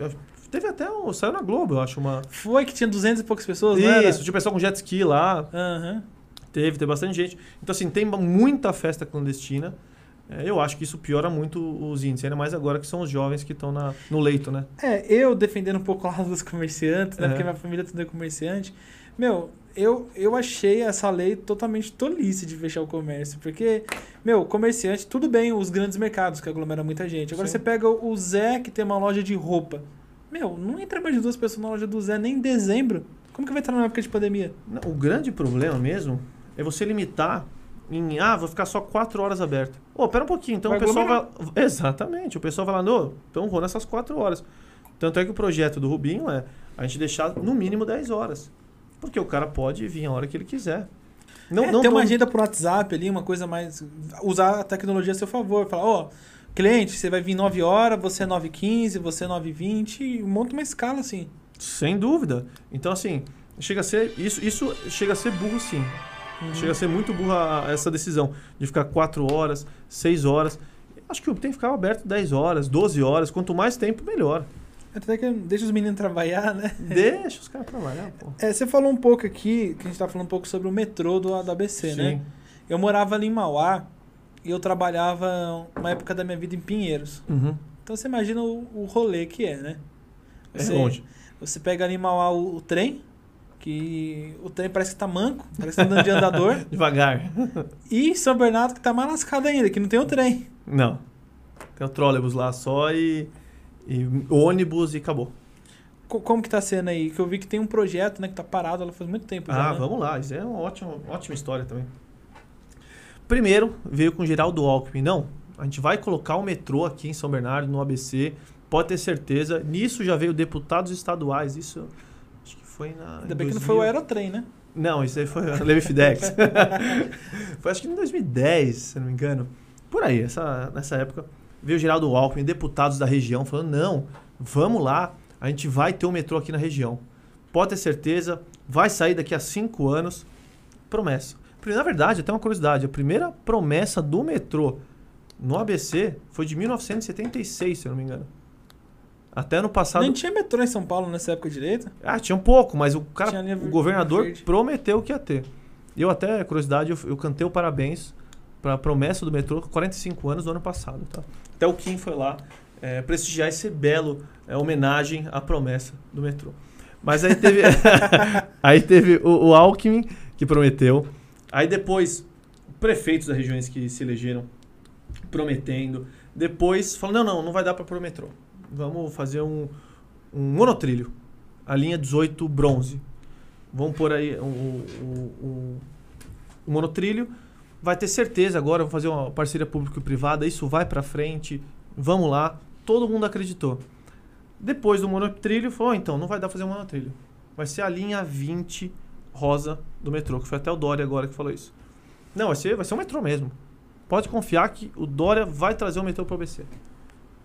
teve até um. Saiu na Globo, eu acho, uma. Foi que tinha 200 e poucas pessoas, era? Isso, tinha pessoal com jet ski lá. Aham. Teve, teve bastante gente. Então, assim, tem muita festa clandestina. É, eu acho que isso piora muito os índices, ainda mais agora que são os jovens que estão na- no leito, né? É, eu defendendo um pouco lá dos comerciantes, né? É. Porque minha família tudo é comerciante. Meu, eu, eu achei essa lei totalmente tolice de fechar o comércio. Porque, meu, comerciante, tudo bem, os grandes mercados que aglomeram muita gente. Agora Sim. você pega o Zé que tem uma loja de roupa. Meu, não entra mais de duas pessoas na loja do Zé nem em dezembro. Como que vai entrar na época de pandemia? O grande problema mesmo é você limitar em. Ah, vou ficar só quatro horas aberto. Ô, pera um pouquinho. Então Vai o pessoal vai. Exatamente. O pessoal vai lá, não, então vou nessas quatro horas. Tanto é que o projeto do Rubinho é a gente deixar no mínimo 10 horas. Porque o cara pode vir a hora que ele quiser. Não, é, não ter uma tão- agenda por WhatsApp ali, uma coisa mais. Usar a tecnologia a seu favor. Falar, ó, cliente, você vai vir 9 horas, você é 9h15, você é 9h20, e monta uma escala assim. Sem dúvida. Então, assim, chega a ser. Isso, isso chega a ser burro, sim. Uhum. Chega a ser muito burra essa decisão de ficar 4 horas, 6 horas. Acho que tem que ficar aberto 10 horas, 12 horas. Quanto mais tempo, melhor. Até que deixa os meninos trabalhar, né? Deixa os caras trabalhar, pô. É, você falou um pouco aqui, que a gente tá falando um pouco sobre o metrô do, da ABC, né? Eu morava ali em Mauá e eu trabalhava uma época da minha vida em Pinheiros. Uhum. Então você imagina o, o rolê que é, né? É longe. Você pega ali em Mauá o, o trem, que o trem parece que tá manco, parece que tá andando de andador. Devagar. E São Bernardo que tá mais lascado ainda, que não tem o trem. Não. Tem o trólebus lá só e, e ônibus e acabou. Co- Como que tá sendo aí? Que eu vi que tem um projeto, né, que tá parado lá faz muito tempo já, Ah, né? vamos lá. Isso é uma ótima, ótima história também. Primeiro, veio com Geraldo Alckmin. Não, a gente vai colocar o metrô aqui em São Bernardo, no ABC. Pode ter certeza. Nisso já veio deputados estaduais. Isso acho que foi na. Ainda bem que não foi o Aerotrem, né? Não, isso aí foi a Levifidex. foi acho que em 2010, se não me engano. Por aí, essa, nessa época. Veio Geraldo Alckmin, deputados da região, falando: não, vamos lá, a gente vai ter um metrô aqui na região. Pode ter certeza, vai sair daqui a cinco anos. Promessa. Na verdade, até uma curiosidade: a primeira promessa do metrô no ABC foi de 1976, se eu não me engano. Até ano passado. Nem tinha metrô em São Paulo nessa época direito? Ah, tinha um pouco, mas o cara, o governador verde. prometeu que ia ter. Eu até, curiosidade, eu, eu cantei o parabéns para a promessa do metrô com 45 anos do ano passado, tá? Até o Kim foi lá é, prestigiar esse belo é, homenagem à promessa do metrô. Mas aí teve, aí teve o, o Alckmin que prometeu. Aí depois prefeitos das regiões que se elegeram prometendo. Depois falou não, não, não vai dar para o metrô. Vamos fazer um, um monotrilho. A linha 18 bronze. Vamos pôr aí o, o, o, o monotrilho. Vai ter certeza agora, vou fazer uma parceria público-privada, isso vai para frente. Vamos lá. Todo mundo acreditou. Depois do monotrilho, falou, "Oh, então, não vai dar fazer um monotrilho. Vai ser a linha 20 rosa do metrô, que foi até o Dória agora que falou isso. Não, vai ser, vai ser um metrô mesmo. Pode confiar que o Dória vai trazer o metrô pro ABC.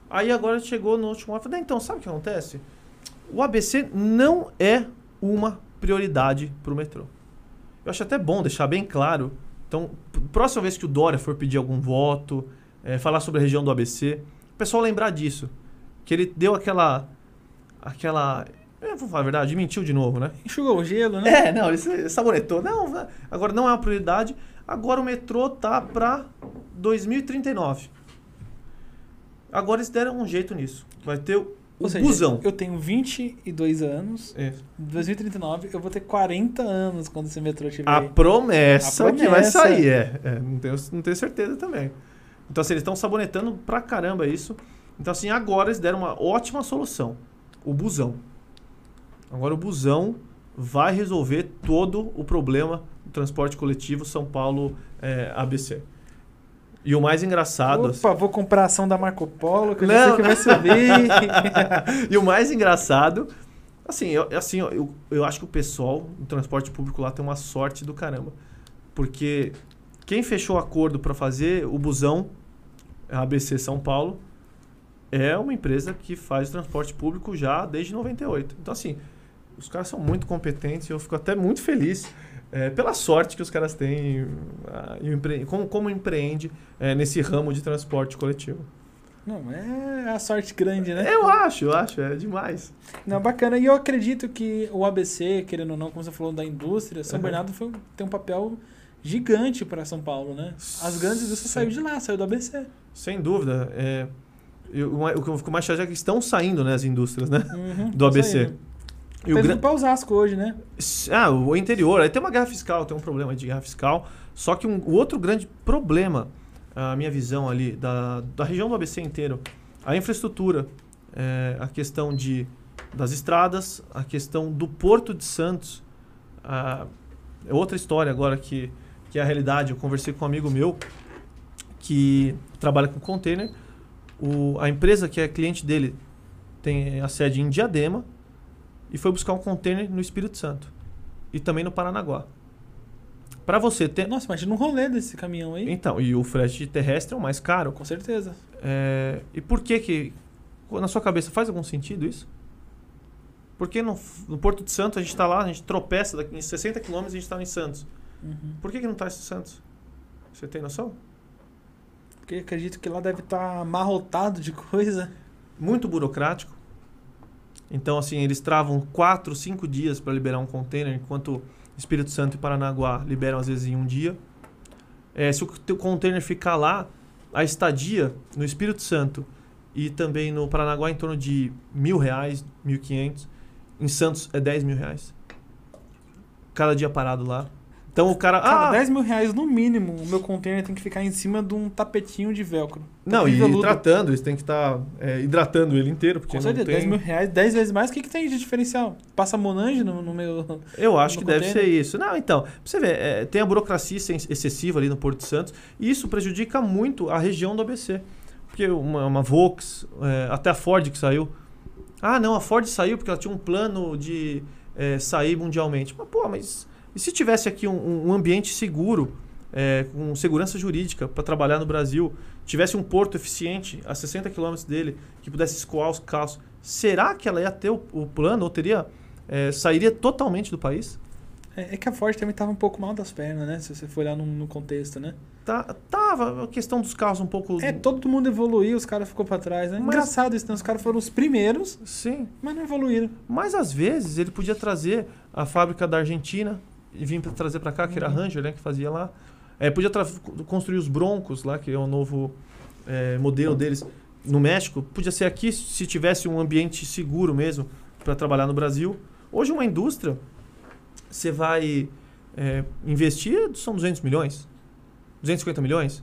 Aí agora chegou no último ano, falei, então, sabe o que acontece? O ABC não é uma prioridade pro metrô. Eu acho até bom deixar bem claro. Então, próxima vez que o Dória for pedir algum voto, eh, falar sobre a região do ABC, o pessoal lembrar disso. Que ele deu aquela. aquela. Eu vou falar a verdade, mentiu de novo, né? Enxugou o gelo, né? É, não, ele sabonetou. Não, agora não é uma prioridade. Agora o metrô tá para 2039. Agora eles deram um jeito nisso. Vai ter Ou seja, busão. eu tenho 22 anos. É. Em 2039, eu vou ter 40 anos quando esse metrô estiver A promessa, A que vai promessa. sair, é. É, não, tenho, não tenho certeza também. Então, assim, eles estão sabonetando pra caramba isso. Então, assim, agora eles deram uma ótima solução. O busão. Agora o busão vai resolver todo o problema do transporte coletivo São Paulo é, ABC. E o mais engraçado... Opa, vou comprar a ação da Marco Polo, que eu Não, sei que vai subir. e o mais engraçado, assim, eu, assim eu, eu, eu acho que o pessoal do transporte público lá tem uma sorte do caramba. Porque quem fechou o acordo para fazer o busão a ABC São Paulo é uma empresa que faz transporte público já desde 98. Então, assim, os caras são muito competentes e eu fico até muito feliz é, pela sorte que os caras têm empre- como, como empreende é, nesse ramo de transporte coletivo. Não, é a sorte grande, né? Eu acho, eu acho, é demais. Não, bacana. E eu acredito que o ABC, querendo ou não, como você falou da indústria, São Uhum. Bernardo foi, tem um papel gigante para São Paulo, né? As grandes indústrias saíram de lá, saiu do ABC. Sem dúvida. É, eu- o que eu fico mais chateado é que estão saindo né, as indústrias, né? Uhum, Do ABC. saindo. E o um pra Osasco hoje, né? Ah, o interior. Aí tem uma guerra fiscal, tem um problema de guerra fiscal. Só que um, o outro grande problema, a minha visão ali, da, da região do ABC inteiro, a infraestrutura, é, a questão de, das estradas, a questão do Porto de Santos. ah, é outra história agora que, que é a realidade. Eu conversei com um amigo meu que trabalha com container. O, a empresa que é cliente dele tem a sede em Diadema e foi buscar um container no Espírito Santo e também no Paranaguá. Para você ter. Nossa, imagina um rolê desse caminhão aí. Então, e o frete terrestre é o mais caro. Com certeza. É, e por que que. Na sua cabeça faz algum sentido isso? Porque no, no Porto de Santos a gente está lá, a gente tropeça, daqui em 60 quilômetros a gente está em Santos. Uhum. Por que, que não está em Santos? Você tem noção? Porque acredito que lá deve estar amarrotado de coisa. Muito burocrático. Então, assim, eles travam 4, 5 dias para liberar um container, enquanto Espírito Santo e Paranaguá liberam às vezes em um dia. É, se o teu container ficar lá, a estadia no Espírito Santo e também no Paranaguá é em torno de mil reais, mil quinhentos. Em Santos é 10 mil reais. Cada dia parado lá. Então o cara. Cara, ah, 10 mil reais no mínimo, o meu container tem que ficar em cima de um tapetinho de velcro. não, Tapete e veludo. hidratando, eles têm que estar hidratando ele inteiro, porque Com não certeza, tem... 10 mil reais, 10 vezes mais, o que, que tem de diferencial? Passa Monange no, no meu. Eu acho que deve container? ser isso. Não, então, pra você ver, é, tem a burocracia ex- excessiva ali no Porto Santos, e isso prejudica muito a região do ABC. Porque uma, uma Vox, é, até a Ford que saiu. Ah, não, a Ford saiu porque ela tinha um plano de é, sair mundialmente. Mas, pô, mas e se tivesse aqui um, um ambiente seguro, é, com segurança jurídica para trabalhar no Brasil, tivesse um porto eficiente a 60 quilômetros dele, que pudesse escoar os carros, será que ela ia ter o, o plano ou teria, é, sairia totalmente do país? É, é que a Ford também tava um pouco mal das pernas, né? Se você for olhar no, no contexto, né? Tá, tava a questão dos carros um pouco. É, todo mundo evoluiu, os caras ficou pra trás, né? Mas- Engraçado isso, né? Os caras foram os primeiros, Sim. mas não evoluíram. Mas às vezes ele podia trazer a fábrica da Argentina e vir pra trazer para cá, que era a Uhum. Ranger, né, que fazia lá. É, podia construir os Broncos lá, que é o novo é, modelo deles no México. Podia ser aqui se tivesse um ambiente seguro mesmo para trabalhar no Brasil. Hoje uma indústria, você vai é, investir, são 200 milhões, 250 milhões.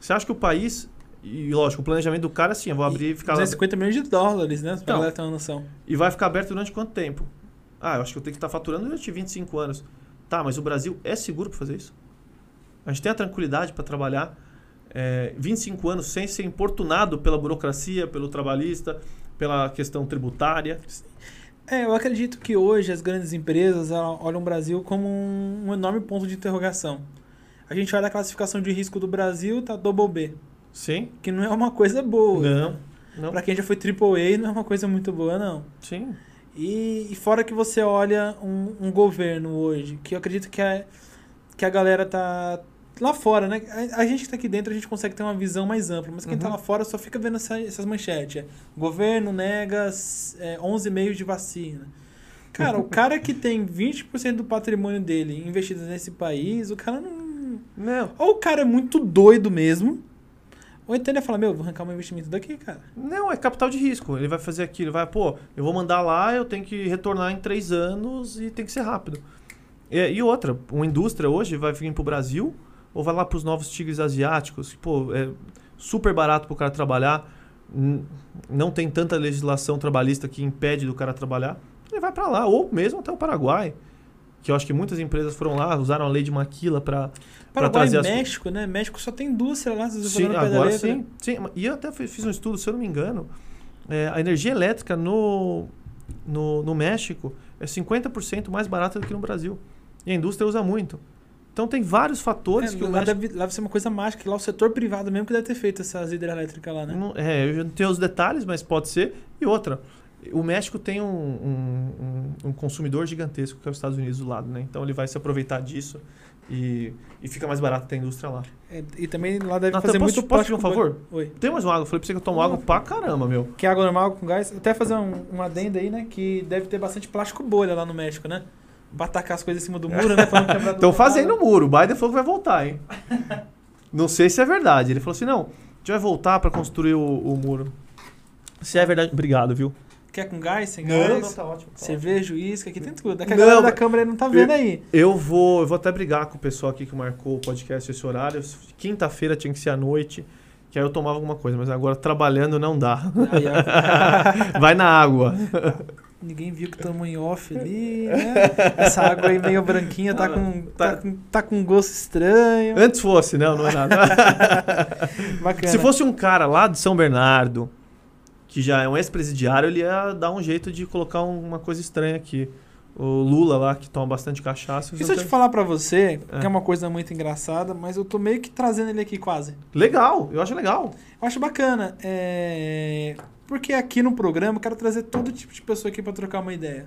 Você acha que o país, e lógico, o planejamento do cara assim, eu vou abrir e ficar lá 250 milhões de dólares, né? Pra Então. galera ter uma noção. e vai ficar aberto durante quanto tempo? Ah, eu acho que eu tenho que estar faturando durante 25 anos. Tá, mas o Brasil é seguro para fazer isso? A gente tem a tranquilidade para trabalhar é, 25 anos sem ser importunado pela burocracia, pelo trabalhista, pela questão tributária. É, eu acredito que hoje as grandes empresas olham o Brasil como um, um enorme ponto de interrogação. A gente olha a classificação de risco do Brasil, tá double B, Sim? que não é uma coisa boa. Não. Não. Pra quem já foi triple A, não é uma coisa muito boa, não. Sim. E, e fora que você olha um, um governo hoje, que eu acredito que a, que a galera tá lá fora, né? A, a gente que tá aqui dentro, a gente consegue ter uma visão mais ampla, mas quem tá Uhum. lá fora só fica vendo essa- essas manchetes. É, governo nega é, 11 meios de vacina. Cara, o cara que tem 20% do patrimônio dele investido nesse país, o cara não... Não. Ou o cara é muito doido mesmo, ou então ele fala, meu, vou arrancar meu investimento daqui, cara. Não, é capital de risco. Ele vai fazer aquilo, vai, pô, eu vou mandar lá, eu tenho que retornar em três anos e tem que ser rápido. E, e outra, uma indústria hoje vai vir pro Brasil ou vai lá pros novos tigres asiáticos, que, pô, é super barato pro cara trabalhar, não tem tanta legislação trabalhista que impede do cara trabalhar, ele vai para lá, ou mesmo até o Paraguai, que eu acho que muitas empresas foram lá, usaram a lei de Maquila para Paraguai e trazer as- México, né? México só tem indústria lá, Sim, agora sim, sim. E eu até fi- fiz um estudo, se eu não me engano, é, a energia elétrica no, no, no México é 50% mais barata do que no Brasil. E a indústria usa muito. Então tem vários fatores É, que o lá, México... deve, lá deve ser uma coisa mágica, lá o setor privado mesmo que deve ter feito essas hidrelétricas lá, né? Não- é, eu não tenho os detalhes, mas pode ser. E outra, o México tem um, um, um- um consumidor gigantesco, que é os Estados Unidos do lado, né? Então ele vai se aproveitar disso e, e fica mais barato ter a indústria lá. É, e também lá deve Natan, fazer posso- muito posso pedir um favor? Oi. Tem mais uma água? Eu falei pra você que eu tomo água pra caramba, meu. Que água normal com gás? Até fazer um, um adendo aí, né? Que deve ter bastante plástico bolha lá no México, né? Pra tacar as coisas em cima do muro, né? Estão fazendo o muro. O Biden falou que vai voltar, hein? não sei se é verdade. Ele falou assim: não, a gente vai voltar pra construir o, o muro. Se é verdade. Obrigado, viu? Quer com gás, sem gás? tá ótimo. Cerveja, uísque, aqui tem tudo. Que a Não, galera da câmera não tá vendo aí. Eu vou, eu vou até brigar com o pessoal aqui que marcou o podcast esse horário. Quinta-feira tinha que ser à noite, que aí eu tomava alguma coisa, mas agora trabalhando não dá. Aí, ó. vai na água. Ninguém viu que estamos em off ali, né? Essa água aí meio branquinha tá com, tá, com, tá com gosto estranho. Antes fosse, não, não é nada. Bacana. Se fosse um cara lá de São Bernardo, que já é um ex-presidiário, ele ia dar um jeito de colocar um- uma coisa estranha aqui. O Lula lá, que toma bastante cachaça. Se eu te falar pra você, É. que é uma coisa muito engraçada, mas eu tô meio que trazendo ele aqui quase. Legal, eu acho legal. Eu acho bacana. É... Porque aqui no programa eu quero trazer todo tipo de pessoa aqui pra trocar uma ideia.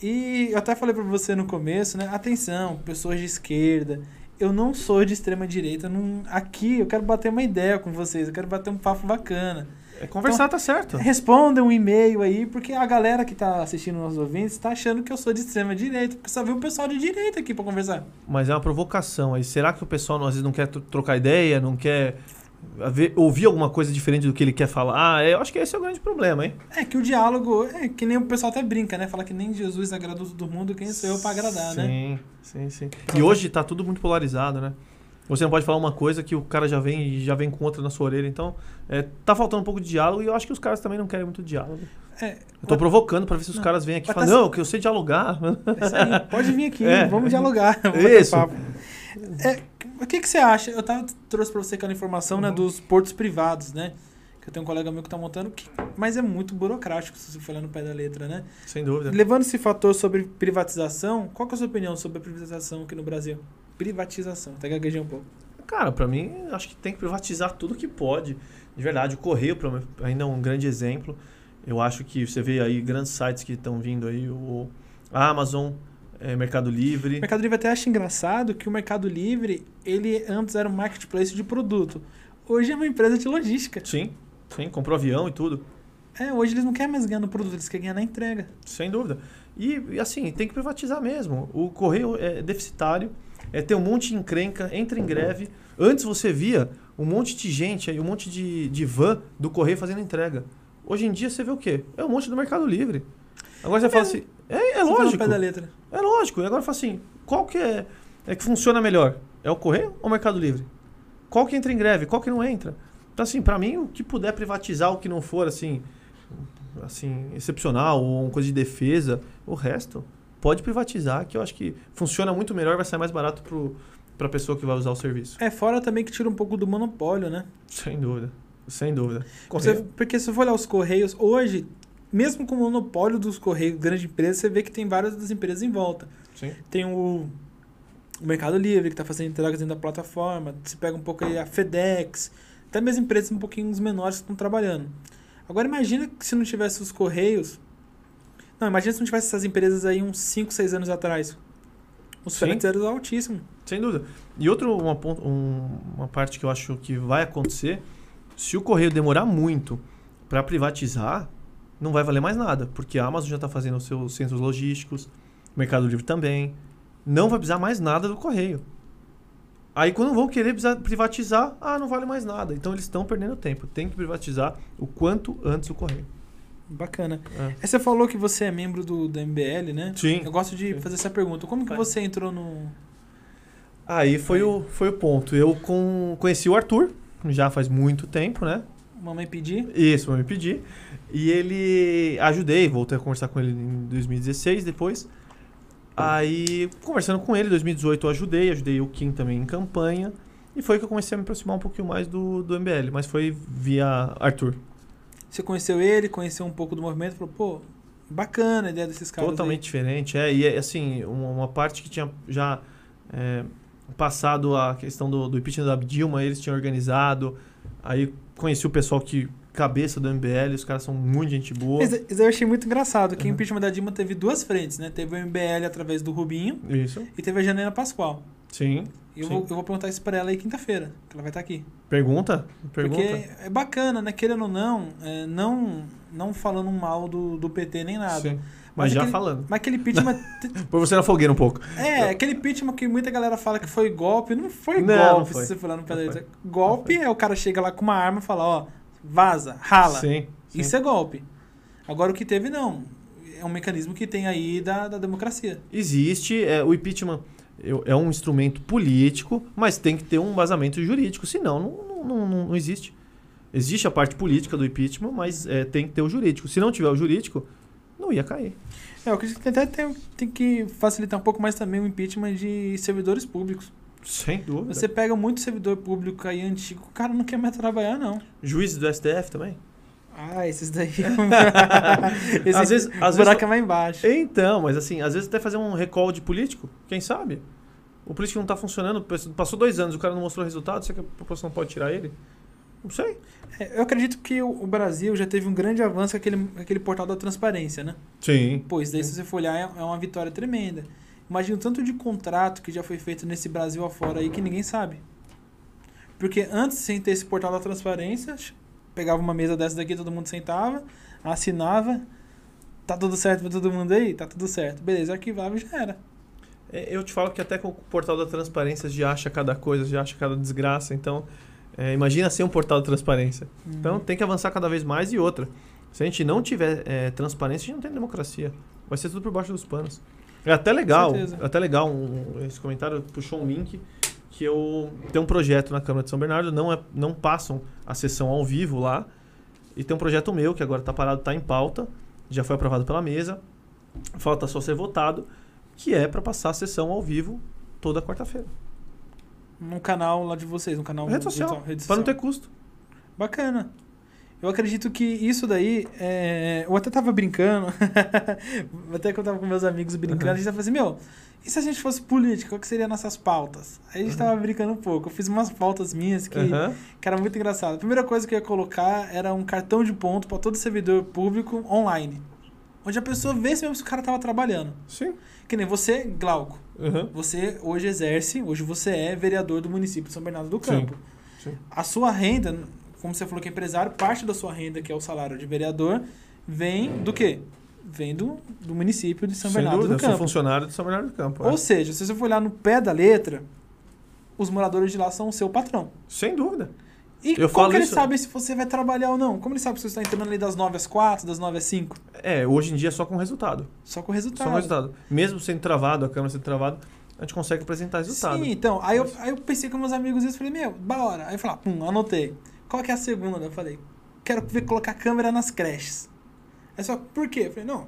E eu até falei pra você no começo, né? Atenção, pessoas de esquerda. Eu não sou de extrema direita. Não... Aqui eu quero bater uma ideia com vocês. Eu quero bater um papo bacana. É conversar tá certo. Responda um e-mail aí, porque a galera que tá assistindo nossos ouvintes tá achando que eu sou de extrema direita. Porque só viu o pessoal de direita aqui pra conversar. Mas é uma provocação aí. Será que o pessoal às vezes não quer tro- trocar ideia, não quer ver- ouvir alguma coisa diferente do que ele quer falar. Ah, é, eu acho que esse é o grande problema, hein? É que o diálogo, é que nem o pessoal até brinca, né? Fala que nem Jesus agradou todo mundo, quem sou eu pra agradar, né? sim, Sim, sim. E hoje tá tudo muito polarizado, né? Você não pode falar uma coisa que o cara já vem e já vem com outra na sua orelha. Então, é, tá faltando um pouco de diálogo e eu acho que os caras também não querem muito diálogo. É, Eu tô provocando pra ver se os Não, caras vêm aqui e falam, tá- não, que eu sei dialogar. é aí. Pode vir aqui, É. vamos dialogar. vamos Isso. É, o que, que você acha? Eu tava, trouxe pra você aquela informação né, Uhum. dos portos privados, né? Que eu tenho um colega meu que tá montando, que, mas é muito burocrático, se você for olhar no pé da letra, né? Sem dúvida. Levando esse fator sobre privatização, qual que é a sua opinião sobre a privatização aqui no Brasil? Privatização, até gaguejei um pouco. Cara, pra mim, acho que tem que privatizar tudo que pode. De verdade, o Correio mim, ainda é um grande exemplo. Eu acho que você vê aí grandes sites que estão vindo aí, o Amazon, é, Mercado O Livre. Mercado Livre até acha engraçado que o Mercado Livre, ele antes era um marketplace de produto. Hoje é uma empresa de logística. Sim, sim, comprou avião e tudo. É, hoje eles não querem mais ganhar no produto, eles querem ganhar na entrega. Sem dúvida. E, assim, tem que privatizar mesmo. O Correio é deficitário, é ter um monte de encrenca, entra em greve. Antes você via um monte de gente aí, um monte de, de van do Correio fazendo entrega. Hoje em dia você vê o quê? É um monte do Mercado Livre. Agora você fala assim, é, é tá lógico. pé da letra. É lógico. E agora fala assim, qual que é, é que funciona melhor? É o Correio ou o Mercado Livre? Qual que entra em greve? Qual que não entra? Então, assim, pra mim, o que puder privatizar, o que não for, assim, assim, excepcional ou uma coisa de defesa, o resto pode privatizar, que eu acho que funciona muito melhor, vai sair mais barato pro, pra pessoa que vai usar o serviço. É, fora também que tira um pouco do monopólio, né? Sem dúvida. Sem dúvida. Você- Correio, porque se você for olhar os Correios, hoje, mesmo com o monopólio dos Correios, grande empresa, você vê que tem várias das empresas em volta. sim. Tem o, o Mercado Livre, que está fazendo entregas dentro da plataforma. Você pega um pouco aí a FedEx, até mesmo empresas um pouquinho menores que estão trabalhando. Agora imagina que se não tivesse os Correios. Não, imagina se não tivesse essas empresas aí uns 5, 6 anos atrás. Os Sim. fretes eram altíssimos. Sem dúvida. E outra uma, um- uma parte que eu acho que vai acontecer, se o correio demorar muito para privatizar, não vai valer mais nada, porque a Amazon já está fazendo os seus centros logísticos, o Mercado Livre também, não vai precisar mais nada do correio. Aí quando vão querer privatizar, ah, não vale mais nada. Então eles estão perdendo tempo. Tem que privatizar o quanto antes o correio. Bacana. É. Aí você falou que você é membro do, do MBL, né? Sim. Eu gosto de Sim. fazer essa pergunta. Como que você entrou no. Aí foi o, foi o ponto. Eu com, conheci o Arthur, já faz muito tempo, né? Mamãe pedir? Isso, eu me pedi. E ele ajudei, voltei a conversar com ele em 2016 depois. Aí, conversando com ele, em 2018 eu ajudei, ajudei o Kim também em campanha. E foi que eu comecei a me aproximar um pouquinho mais do, do MBL, mas foi via Arthur. Você conheceu ele, conheceu um pouco do movimento, falou, pô, bacana a ideia desses caras. Totalmente diferente, é. E é, assim, uma, parte que tinha já é, passado a questão do, do impeachment da Dilma, eles tinham organizado. Aí conheci o pessoal que cabeça do MBL, os caras são muito gente boa. Mas isso eu achei muito engraçado, que o Uhum. impeachment da Dilma teve duas frentes, né? Teve o MBL através do Rubinho Isso, e teve a Janela Pascoal. sim. E eu Sim. vou, eu vou perguntar isso pra ela aí quinta-feira, que ela vai estar aqui. Pergunta? Pergunta. Porque é bacana, né? Querendo ou não, é, não, não falando mal do, do PT nem nada. Sim. Mas Mas já aquele- falando. Mas aquele impeachment. Por você na fogueira um pouco. é, aquele impeachment que muita galera fala que foi golpe. Não foi Não, golpe, não foi. se você falar no pé da. Golpe é o cara chega lá com uma arma e fala, ó, vaza, rala. Sim. sim. Isso é golpe. Agora o que teve, não. É um mecanismo que tem aí da, da democracia. Existe, é, o impeachment eu- é um instrumento político, mas tem que ter um embasamento jurídico, senão não, não, não, não existe. Existe a parte política do impeachment, mas é, tem que ter o jurídico. Se não tiver o jurídico, não ia cair. É, eu acredito que até tem, tem que facilitar um pouco mais também o impeachment de servidores públicos. Sem dúvida. Você pega muito servidor público aí antigo, o cara não quer mais trabalhar, não. Juízes do STF também? Ah, esses daí. Esse Às vezes- às buraco vezes- é mais embaixo. Então, mas assim, às vezes até fazer um recall de político, quem sabe? O político não está funcionando, passou dois anos, o cara não mostrou resultado, será que a população pode tirar ele? Não sei. É, eu acredito que o, o Brasil já teve um grande avanço com aquele, com aquele portal da transparência, né? Sim. Pois daí, se você for olhar, é é uma vitória tremenda. Imagina o tanto de contrato que já foi feito nesse Brasil afora aí que ninguém sabe. Porque antes, sem ter esse portal da transparência, pegava uma mesa dessa daqui, todo mundo sentava, assinava, tá tudo certo pra todo mundo aí? Tá tudo certo. Beleza, arquivava e já era. É, Eu te falo que até com o portal da transparência já acha cada coisa, já acha cada desgraça, então É, imagina ser um portal de transparência. Uhum. Então tem que avançar cada vez mais e outra. Se a gente não tiver é, transparência, a gente não tem democracia. Vai ser tudo por baixo dos panos. É até legal, é até legal um- esse comentário puxou um link que eu tem um projeto na Câmara de São Bernardo, não é, não passam a sessão ao vivo lá. E tem um projeto meu que agora está parado, está em pauta, já foi aprovado pela mesa. Falta só ser votado, que é para passar a sessão ao vivo toda quarta-feira. No canal lá de vocês, no canal Rede social, rede para não social. ter custo. Bacana. Eu acredito que isso daí. é, Eu até tava brincando. até que eu tava com meus amigos brincando, Uhum. a gente tava assim, meu, e se a gente fosse político, qual que seriam nossas pautas? Aí a gente Uhum. tava brincando um pouco. Eu fiz umas pautas minhas que, Aham. que era muito engraçado. A primeira coisa que eu ia colocar era um cartão de ponto para todo servidor público online. Onde a pessoa vê se mesmo se o cara tava trabalhando. Sim. Que nem você, Glauco. Aham. Você hoje exerce, hoje você é vereador do município de São Bernardo do Sim, Campo. sim. A sua renda, como você falou que é empresário, parte da sua renda, que é o salário de vereador, vem do quê? Vem do, do município de São Sem Bernardo dúvida, do eu sou Campo. funcionário de São Bernardo do Campo. é. Ou seja, se você for olhar no pé da letra, os moradores de lá são o seu patrão. Sem dúvida. E Eu como eles isso- sabem se você vai trabalhar ou não? Como eles sabem se você está entrando ali das 9 às 4, das 9 às 5? É, hoje em dia é só com resultado. Só com resultado. Só com resultado. Mesmo sendo travado, a câmera sendo travada, a gente consegue apresentar resultado. Sim, então, aí eu, Mas- aí eu pensei com meus amigos isso, falei, meu, da hora. Aí eu falei, ah, pum, anotei. Qual que é a segunda? Eu falei, quero ver colocar câmera nas creches. Aí só, por quê? Eu falei, não,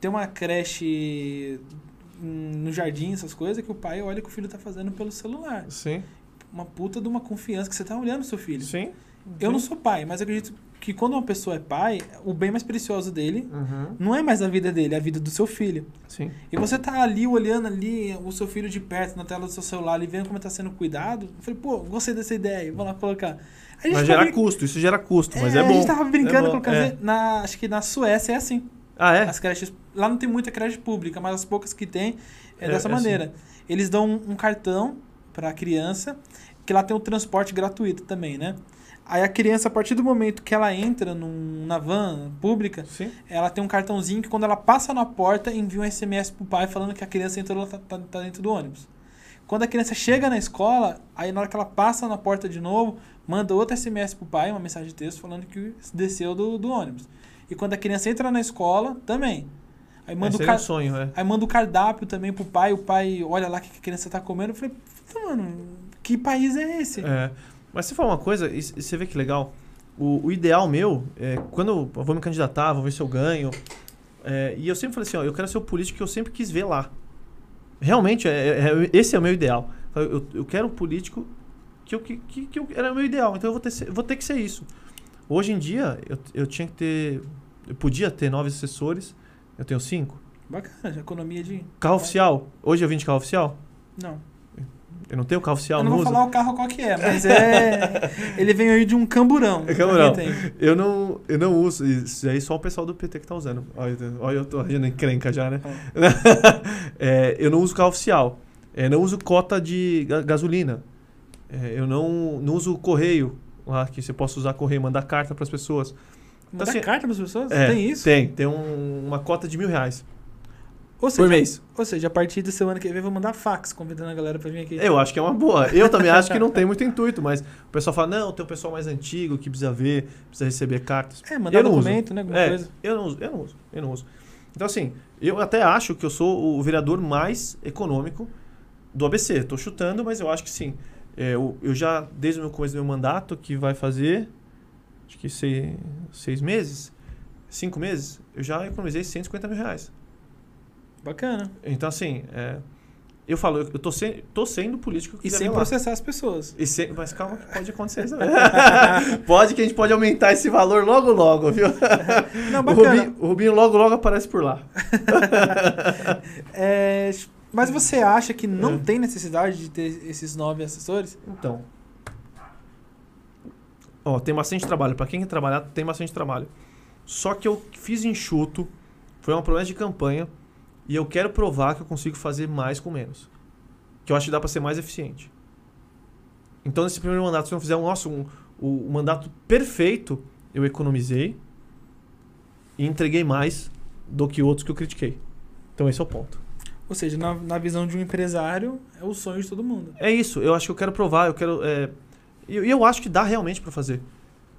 tem uma creche no jardim, essas coisas, que o pai olha o que o filho tá fazendo pelo celular. Sim, Uma puta de uma confiança que você tá olhando seu filho. sim. Eu sim. não sou pai, mas acredito que quando uma pessoa é pai, o bem mais precioso dele Uhum. não é mais a vida dele, é a vida do seu filho. Sim. E você tá ali olhando ali o seu filho de perto na tela do seu celular, ali vendo como tá sendo cuidado. Eu falei, pô, gostei dessa ideia, vou lá colocar. A Mas gera brin- custo, isso gera custo, mas é, é, bom. A gente tava brincando, É colocando. é. Na, acho que na Suécia é assim. Ah, é? As creches. Lá não tem muita creche pública, mas as poucas que tem é, É, dessa é maneira. Eles dão um, um cartão pra criança, que lá tem o transporte gratuito também, né? Aí a criança, a partir do momento que ela entra num, na van pública, Sim. ela tem um cartãozinho que quando ela passa na porta, envia um SMS pro pai falando que a criança entrou, tá, tá, tá dentro do ônibus. Quando a criança chega na escola, aí na hora que ela passa na porta de novo, manda outro SMS pro pai, uma mensagem de texto falando que desceu do, do ônibus. E quando a criança entra na escola, também. Aí manda, Esse o car... sonho, é. aí manda o cardápio também pro pai, o pai olha lá o que a criança tá comendo. Eu falei, mano, que país é esse? É. Mas você fala uma coisa, e você vê que legal. O, o ideal meu, é, quando eu vou me candidatar, vou ver se eu ganho. é, e eu sempre falei assim, ó, eu quero ser o político que eu sempre quis ver lá. Realmente, é, é- é- esse é o meu ideal. Eu, eu quero um político que, eu, que, que, que eu- era o meu ideal. Então eu vou ter, vou ter que ser isso. Hoje em dia, eu, eu tinha que ter. Eu podia ter nove assessores, eu tenho cinco. Bacana, economia de. Carro oficial. Hoje eu vim de carro oficial? Não. Eu não tenho carro oficial, eu não não vou uso. falar o carro qual que é, mas é. ele vem aí de um camburão. É camburão. Tem. Eu não, eu não uso. Isso aí só o pessoal do PT que tá usando. Olha, olha eu tô agindo encrenca já, né? É, eu não uso carro oficial. É, não uso cota de ga- gasolina. É, eu não, não uso correio. Lá que você possa usar correio, mandar carta para as pessoas. Mandar assim, carta pras pessoas? É, tem isso? Tem. Tem um- uma cota de mil reais Ou seja, por mês. Ou seja, a partir da semana que vem eu vou mandar fax convidando a galera pra vir aqui. Eu acho que é uma boa. Eu também acho que não tem muito intuito, mas o pessoal fala, não, tem um pessoal mais antigo que precisa ver, precisa receber cartas. É, mandar Eu documento, né? Alguma É, coisa. eu não uso, eu não uso, eu não uso. Então, assim, eu até acho que eu sou o vereador mais econômico do ABC. Tô chutando, mas eu acho que sim. É, eu, eu já, desde o meu começo do meu mandato, que vai fazer, acho que seis, seis meses, cinco meses, eu já economizei 150 mil reais. Bacana. Então, assim, é, eu falo, eu tô, se, tô sendo político que E sem processar as pessoas. E sem- mas calma que pode acontecer isso também. pode que a gente pode aumentar esse valor logo logo, viu? Não, O. Rubinho, o Rubinho logo logo aparece por lá. É, mas você acha que não É. tem necessidade de ter esses nove assessores? Então. Ó, tem bastante trabalho. Pra quem quer trabalhar, tem bastante trabalho. Só que eu fiz enxuto, foi uma promessa de campanha, e eu quero provar que eu consigo fazer mais com menos. Que eu acho que dá pra ser mais eficiente. Então, nesse primeiro mandato, se eu não fizer um, nossa, um, o, o mandato perfeito, eu economizei e entreguei mais do que outros que eu critiquei. Então, esse é o ponto. Ou seja, na, na visão de um empresário, é o sonho de todo mundo. É isso, eu acho que eu quero provar, eu quero. é, E eu, eu acho que dá realmente para fazer.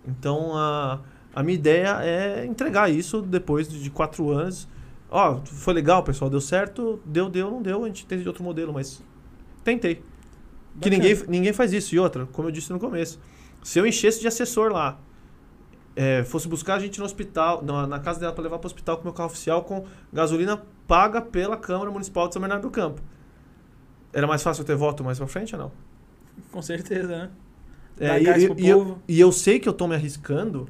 Então, a, a minha ideia é entregar isso depois de quatro anos. Ó, foi legal, pessoal, deu certo, deu, deu, não deu, a gente de outro modelo, mas tentei. Que Bacana. ninguém, ninguém faz isso. E outra, como eu disse no começo, se eu enchesse de assessor lá, é, fosse buscar a gente no hospital, na, na casa dela para levar para o hospital com meu carro oficial com gasolina paga pela Câmara Municipal de São Bernardo do Campo. Era mais fácil eu ter voto mais para frente ou não? Com certeza, né? É, e, e- e eu, e eu sei que eu tô me arriscando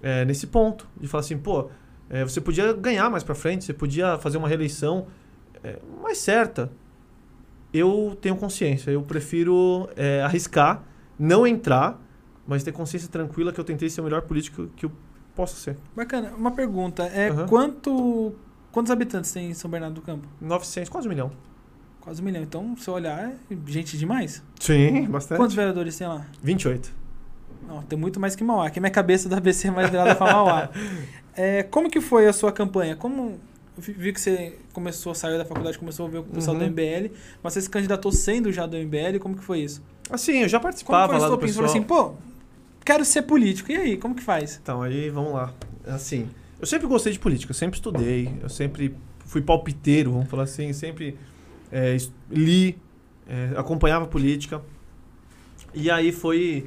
é, nesse ponto. De falar assim, pô, é, você podia ganhar mais pra frente, você podia fazer uma reeleição é, mais certa. Eu tenho consciência, eu prefiro é, arriscar, não entrar, mas ter consciência tranquila que eu tentei ser o melhor político que eu posso ser. Bacana. Uma pergunta. É Aham. quanto. Quantos habitantes tem em São Bernardo do Campo? 900, quase um milhão. Quase um milhão. Então, se eu olhar, é gente demais. Sim, bastante. Quantos vereadores tem lá? 28. Não, tem muito mais que Mauá. Aqui minha cabeça do ABC é mais virada pra Mauá. É, como que foi a sua campanha? Como vi- que você começou, saiu da faculdade, começou a ver o pessoal Uhum. do MBL, mas você se candidatou sendo já do MBL, como que foi isso? Assim, eu já Como participava foi o lá do estopim? Você pessoal. falou assim, pô, quero ser político. E aí, como que faz? Então, aí vamos lá. Assim, eu sempre gostei de política, eu sempre estudei, eu sempre fui palpiteiro, vamos falar assim, sempre é, li, é, acompanhava a política. E aí foi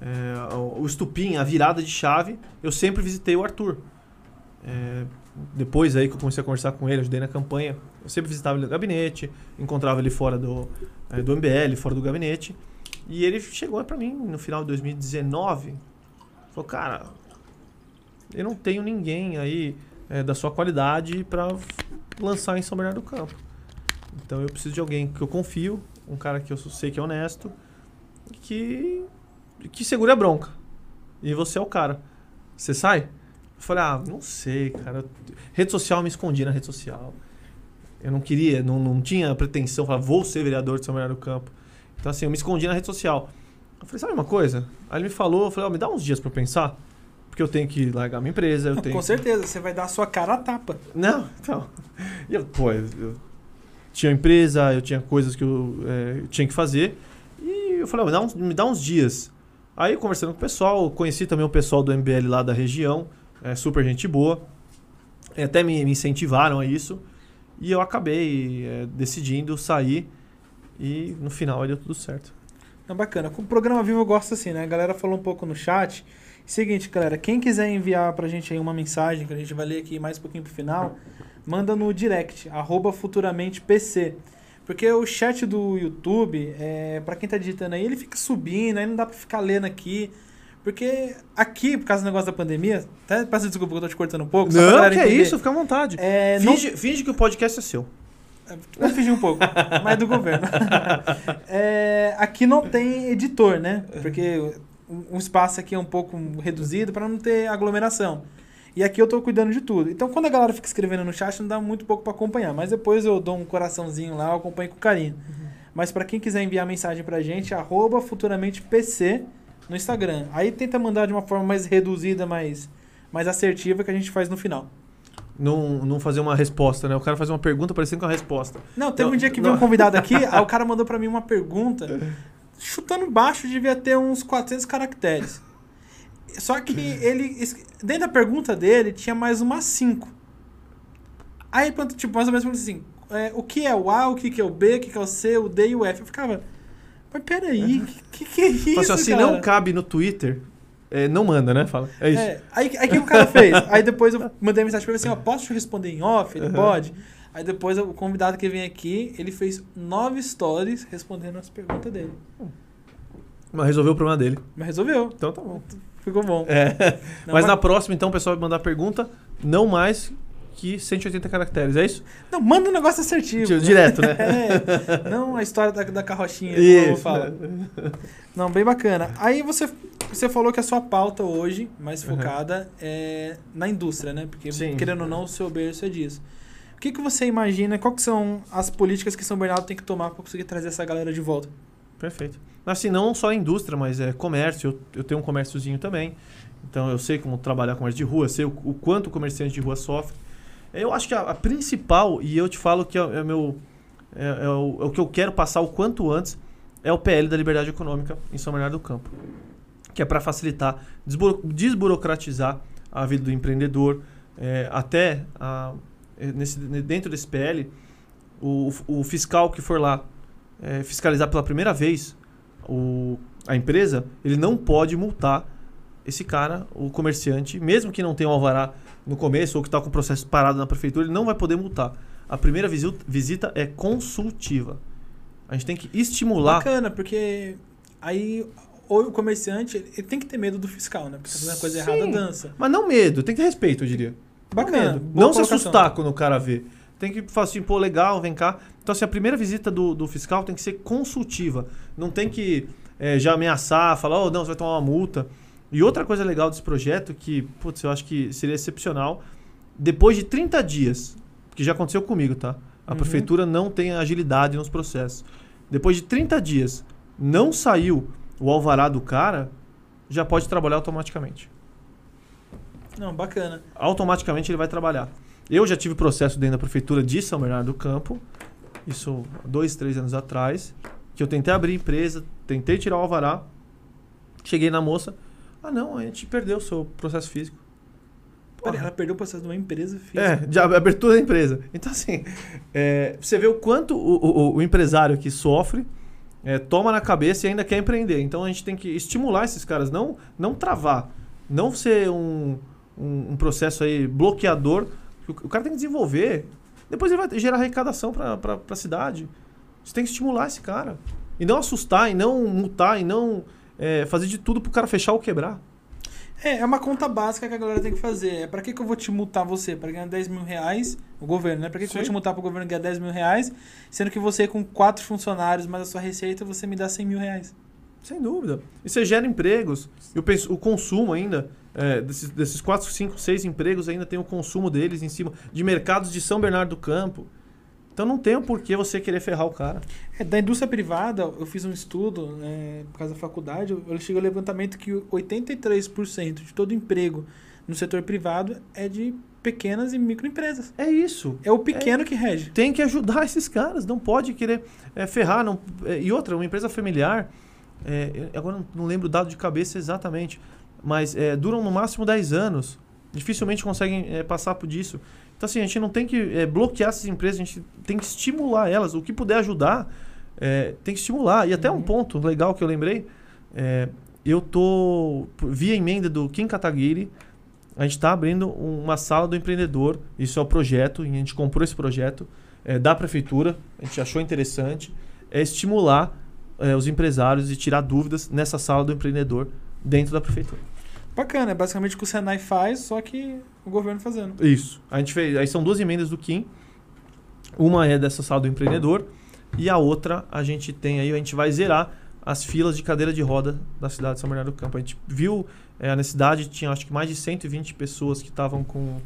é, o estupim, a virada de chave. Eu sempre visitei o Arthur. É, depois aí que eu comecei a conversar com ele, ajudei na campanha, eu sempre visitava ele no gabinete, encontrava ele fora do, é, do MBL, fora do gabinete. E ele chegou pra mim no final de 2019, falou, cara, eu não tenho ninguém aí é, da sua qualidade pra lançar em São Bernardo do Campo. Então eu preciso de alguém que eu confio, um cara que eu sei que é honesto, que que segure a bronca. E você é o cara. Você sai? Eu falei, ah, não sei, cara. Rede social, eu me escondi na rede social. Eu não queria, não, não tinha pretensão, falar, vou ser vereador de São Bernardo do Campo. Então, assim, eu me escondi na rede social. Eu falei, sabe uma coisa? Aí ele me falou, eu falei, ó, me dá uns dias pra eu pensar. Porque eu tenho que largar minha empresa, eu Não, tenho com certeza, você vai dar a sua cara a tapa. não, então. E eu, pô, eu, eu tinha empresa, eu tinha coisas que eu eh, tinha que fazer. E eu falei, ó, me dá uns, me dá uns dias. Aí, conversando com o pessoal, conheci também o pessoal do MBL lá da região, é, super gente boa. Até me, me incentivaram a isso. E eu acabei eh, decidindo sair. E no final deu tudo certo. É bacana. Com o programa Vivo eu gosto assim, né? A galera falou um pouco no chat. Seguinte, galera, quem quiser enviar pra gente aí uma mensagem, que a gente vai ler aqui mais um pouquinho pro final, manda no direct, arroba futuramente PC. Porque o chat do YouTube, é, para quem tá digitando aí, ele fica subindo, aí não dá pra ficar lendo aqui. Porque aqui, por causa do negócio da pandemia, até peço desculpa que eu tô te cortando um pouco. Não, que é entender. isso, fica à vontade. É, não finge, finge que o podcast é seu. Vamos fingir um pouco, mas do governo. É, aqui não tem editor, né? Porque um um espaço aqui é um pouco reduzido para não ter aglomeração. E aqui eu tô cuidando de tudo. Então quando a galera fica escrevendo no chat, não dá muito pouco para acompanhar. Mas depois eu dou um coraçãozinho lá, eu acompanho com carinho. Mas para quem quiser enviar mensagem pra gente, arroba futuramente PC no Instagram. Aí tenta mandar de uma forma mais reduzida, mais, mais assertiva que a gente faz no final. Não, não fazer uma resposta, né? O cara faz uma pergunta parecendo com a resposta. Não, teve Não, um dia que não. veio um convidado aqui, aí o cara mandou pra mim uma pergunta, chutando baixo, devia ter uns 400 caracteres. Só que ele, dentro da pergunta dele, tinha mais umas 5. Aí, pronto, tipo, mais ou menos assim, é, o que é o A, o que é o B, o que que é o C, o D e o F. Eu ficava, mas peraí, o que, que que é isso, Fala assim, se cara? não cabe no Twitter, é, não manda, né? Fala. É isso. É, aí aí o que o cara fez? Aí depois eu mandei mensagem pra ele assim, ó, posso te responder em off? Ele Uhum. pode. Aí depois o convidado que vem aqui, ele fez nove stories respondendo as perguntas dele. Mas resolveu o problema dele. Mas resolveu. Então tá bom. Ficou bom. É. Não, mas na próxima, então, o pessoal vai mandar pergunta, não mais que 180 caracteres, é isso? Não, manda um negócio assertivo. Direto, né? É, não a história da, da carrochinha. que eu Isso. falo. Não, bem bacana. Aí você, você falou que a sua pauta hoje, mais Uhum. focada, é na indústria, né? Porque, Sim. querendo ou não, o seu berço é disso. O que, que você imagina, que são as políticas que São Bernardo tem que tomar para conseguir trazer essa galera de volta? Perfeito. Assim, não só a indústria, mas é comércio. Eu, eu tenho um comérciozinho também. Então eu sei como trabalhar comércio de rua, sei o, o quanto o comerciante de rua sofre. Eu acho que a, a principal, e eu te falo que é, é meu, é, é o, é o que eu quero passar o quanto antes, é o PL da liberdade econômica em São Bernardo do Campo. que é para facilitar, desburo- desburocratizar a vida do empreendedor, é, até a- é, nesse- dentro desse PL, o, o fiscal que for lá é, fiscalizar pela primeira vez o, a empresa, ele não pode multar esse cara, o comerciante, mesmo que não tenha um alvará no começo ou que está com o processo parado na prefeitura, ele não vai poder multar. A primeira visi- visita é consultiva. A gente tem que estimular. Bacana, porque aí ou o comerciante ele tem que ter medo do fiscal, né? Porque se fizer coisa Sim. errada, dança. Mas não medo, tem que ter respeito, eu diria. Bacana. Não, não se assustar quando o cara vê. Tem que falar assim, pô, legal, vem cá. Então, assim, a primeira visita do, do fiscal tem que ser consultiva. Não tem que eh, já ameaçar, falar, oh, não, você vai tomar uma multa. E outra coisa legal desse projeto, que, putz, eu acho que seria excepcional, depois de 30 dias, que já aconteceu comigo, tá? A Uhum. prefeitura não tem agilidade nos processos. Depois de 30 dias, não saiu o alvará do cara, já pode trabalhar automaticamente Não, bacana. automaticamente ele vai trabalhar. Eu já tive processo dentro da prefeitura de São Bernardo do Campo, isso há dois, três anos atrás, que eu tentei abrir empresa, tentei tirar o alvará, cheguei na moça, ah não, a gente perdeu o seu processo físico. Peraí, ela perdeu o processo de uma empresa física. É, de ab- abertura da empresa. Então, assim, é, você vê o quanto o, o- o empresário que sofre é, toma na cabeça e ainda quer empreender. Então, a gente tem que estimular esses caras, não, não travar, não ser um, um, um processo aí bloqueador. O, o cara tem que desenvolver, depois ele vai gerar arrecadação para a cidade. Você tem que estimular esse cara. E não assustar, e não multar, e não é, fazer de tudo pro cara fechar ou quebrar. É, é uma conta básica que a galera tem que fazer. É pra que, que eu vou te multar você? Pra ganhar 10 mil reais? O governo, né? Pra que, que eu vou te multar pro governo ganhar 10 mil reais? Sendo que você, com quatro funcionários, mais a sua receita, você me dá 100 mil reais. Sem dúvida. E você gera empregos. Eu penso, o consumo ainda, é, desses, desses 4, 5, 6 empregos, ainda tem o consumo deles em cima de mercados de São Bernardo do Campo. Então não tem o porquê você querer ferrar o cara. É, da indústria privada, eu fiz um estudo, né, por causa da faculdade, eu cheguei ao levantamento que 83% de todo emprego no setor privado é de pequenas e microempresas. É isso. É o pequeno que rege. Tem que ajudar esses caras. Não pode querer é, ferrar. Não, é, e outra, uma empresa familiar, é, agora não, não lembro o dado de cabeça exatamente, mas é, duram no máximo 10 anos. Dificilmente conseguem é, passar por disso. Então, assim, a gente não tem que é, bloquear essas empresas, a gente tem que estimular elas. O que puder ajudar, é, tem que estimular. E até um Uhum. ponto legal que eu lembrei, é, eu tô, via emenda do Kim Kataguiri, a gente está abrindo uma sala do empreendedor. Isso é o projeto, e a gente comprou esse projeto é, da prefeitura, a gente achou interessante, é estimular é, os empresários e tirar dúvidas nessa sala do empreendedor dentro da prefeitura. Bacana, é basicamente o que o Senai faz, só que o governo fazendo. Isso. A gente fez, aí são duas emendas do Kim. Uma é dessa sala do empreendedor e a outra a gente tem aí, a gente vai zerar as filas de cadeira de roda da cidade de São Bernardo do Campo. A gente viu é, a necessidade, tinha acho que mais de 120 pessoas que estavam com